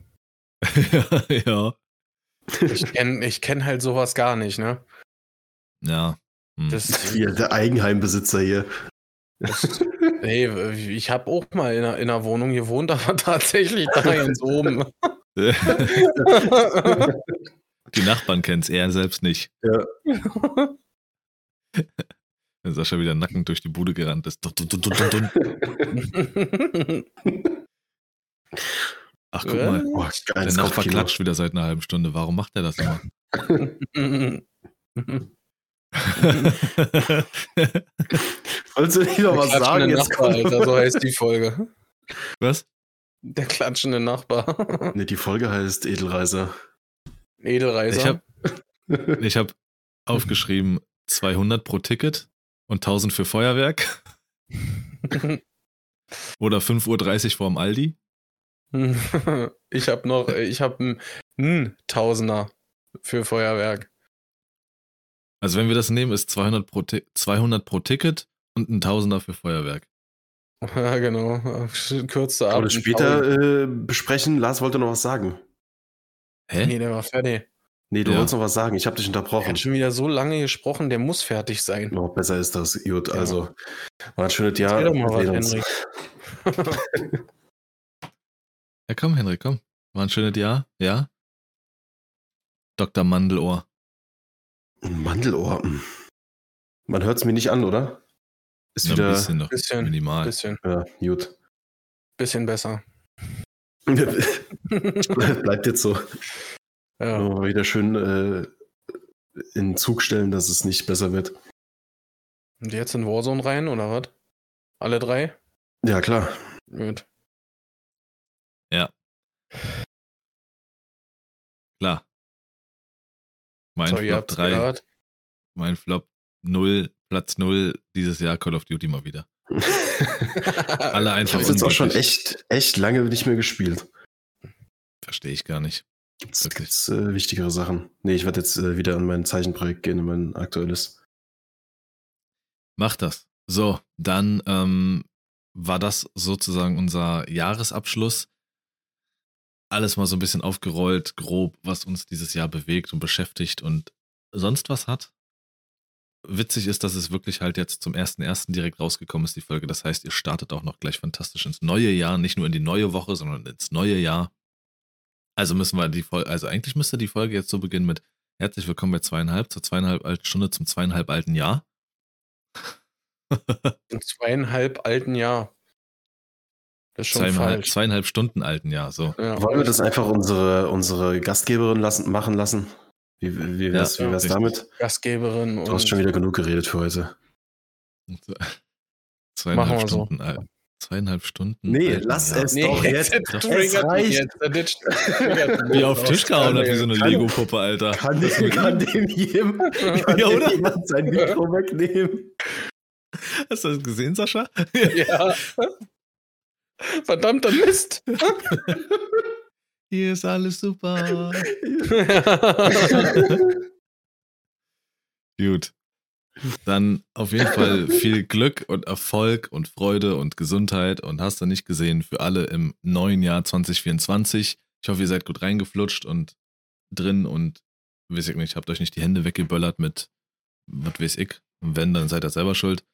<laughs> ja. Ich kenne ich kenn halt sowas gar nicht, ne? Ja. Hm. Das, <laughs> Hier, der Eigenheimbesitzer hier. das <laughs> nee, ich habe auch mal in einer, in einer Wohnung gewohnt, <laughs> aber tatsächlich da ganz oben. die Nachbarn kennen es, er selbst nicht. Ja. Wenn Sascha wieder nackend durch die Bude gerannt ist. Dun, dun, dun, dun, dun. Ach, guck mal. Oh, Der Nachbar klatscht wieder seit einer halben Stunde. Warum macht er das immer? <laughs> Wolltest du nicht noch was Der sagen? klatschende Jetzt Nachbar, Alter, so heißt die Folge. Was? Der klatschende Nachbar. <laughs> Nee, die Folge heißt Edelreiser. Edelreiser. Ich hab- Ich habe aufgeschrieben 200 pro Ticket und 1000 für Feuerwerk. <laughs> Oder 5.30 Uhr vorm Aldi. ich habe noch, ich habe einen Tausender für Feuerwerk. Also wenn wir das nehmen, ist 200 pro, Ti 200 pro Ticket und ein Tausender für Feuerwerk. <laughs> Ja, genau. Kürzer ab. Aber das später äh, besprechen. Lars wollte noch was sagen. Hä? Nee, der war fertig. Nee, du Ja. wolltest noch was sagen. Ich habe dich Er unterbrochen. hat schon wieder so lange gesprochen, der muss fertig sein. Noch besser ist das. Gut, Ja. also war ein schönes Jahr. Erzähl doch mal was. Henrik. <laughs> Ja, komm, Henrik, komm. War ein schönes Jahr, ja? Dr. Mandelohr. Ein Mandelohr. hm. Man hört es mir nicht an, oder? Ist Ja, ein wieder. bisschen noch. Bisschen, Minimal. bisschen, Ja, gut. bisschen besser. <laughs> Bleibt jetzt so. Ja. Mal wieder schön äh, in den Zug stellen, dass es nicht besser wird. Und jetzt in Warzone rein, oder was? Alle drei? Ja, klar. Gut. Klar. Mein So, ihr Flop habt's 3, gehört. mein Flop 0, Platz 0, dieses Jahr Call of Duty mal wieder. <laughs> Alle Ich einfach habe jetzt auch schon echt, echt lange nicht mehr gespielt. Verstehe ich gar nicht. Gibt's, Wirklich. gibt's äh, wichtigere Sachen? Nee, ich werde jetzt äh, wieder an mein Zeichenprojekt gehen, in mein aktuelles. Mach das. So, dann ähm, war das sozusagen unser Jahresabschluss. Alles mal so ein bisschen aufgerollt, grob, was uns dieses Jahr bewegt und beschäftigt und sonst was hat. Witzig ist, dass es wirklich halt jetzt zum 1.1. direkt rausgekommen ist, die Folge. Das heißt, ihr startet auch noch gleich fantastisch ins neue Jahr, nicht nur in die neue Woche, sondern ins neue Jahr. Also müssen wir die Folge, also eigentlich müsste die Folge jetzt so beginnen mit Herzlich willkommen bei zweieinhalb, zur zweieinhalb alten Stunde zum zweieinhalb alten Jahr. Im zweieinhalb alten Jahr. Das ist schon zweieinhalb, falsch. zweieinhalb Stunden alten Jahr, so. Ja, Wollen wir das einfach unsere, unsere Gastgeberin lassen, machen lassen? Wie, wie, wär's, Ja, wie wär's richtig. damit? Gastgeberin Du hast schon wieder genug geredet für heute. <laughs> Zweieinhalb Machen wir so. Stunden alt. Zweieinhalb Stunden. Nee, alten lass Jahr. es doch jetzt. <laughs> das Doch, es reicht. <laughs> jetzt. Wie auf den Tisch gehauen hat, wie so eine Lego-Puppe, Alter. Kann, kann dem jemand, kann Ja, dem oder? jemand sein Mikro wegnehmen? Hast du das gesehen, Sascha? ja. Verdammter Mist. Hier ist alles super. <laughs> Gut. Dann auf jeden Fall viel Glück und Erfolg und Freude und Gesundheit und hast du nicht gesehen für alle im neuen Jahr 2024. Ich hoffe, ihr seid gut reingeflutscht und drin und weiß ich nicht, habt euch nicht die Hände weggeböllert mit was weiß ich. Und wenn, dann seid ihr selber schuld.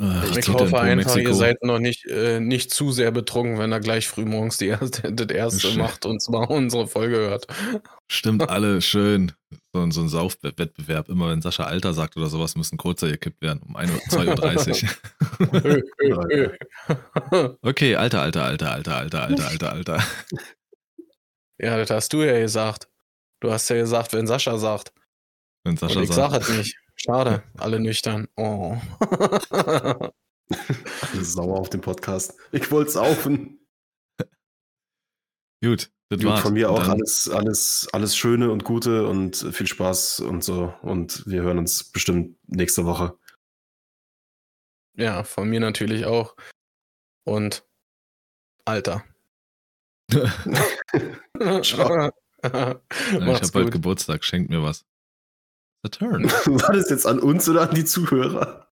Ach, Ich hoffe einfach, ihr Mexiko. seid noch nicht, äh, nicht zu sehr betrunken, wenn er gleich frühmorgens die erste, <laughs> das erste macht und zwar unsere Folge hört. Stimmt, <laughs> alle schön. So, ein- so ein Saufwettbewerb. Immer wenn Sascha Alter sagt oder sowas, müssen kurzer gekippt werden. Um 1 Uhr, 2.30 Uhr. <laughs> Okay, Alter, Alter, Alter, Alter, Alter, Alter, Alter, Alter. ja, das hast du ja gesagt. Du hast ja gesagt, wenn Sascha sagt. Wenn Und Sascha ich sag sagt. es nicht. Schade, alle nüchtern. Oh. <laughs> Sauer auf den Podcast. Ich wollte saufen. <laughs> Gut, Das Gut, war's. von mir auch dann- alles, alles, alles Schöne und Gute und viel Spaß und so. Und wir hören uns bestimmt nächste Woche. Ja, von mir natürlich auch. Und Alter. <laughs> Ciao. Ich habe bald. Geburtstag, schenkt mir was. The turn. <laughs> War das jetzt an uns oder an die Zuhörer?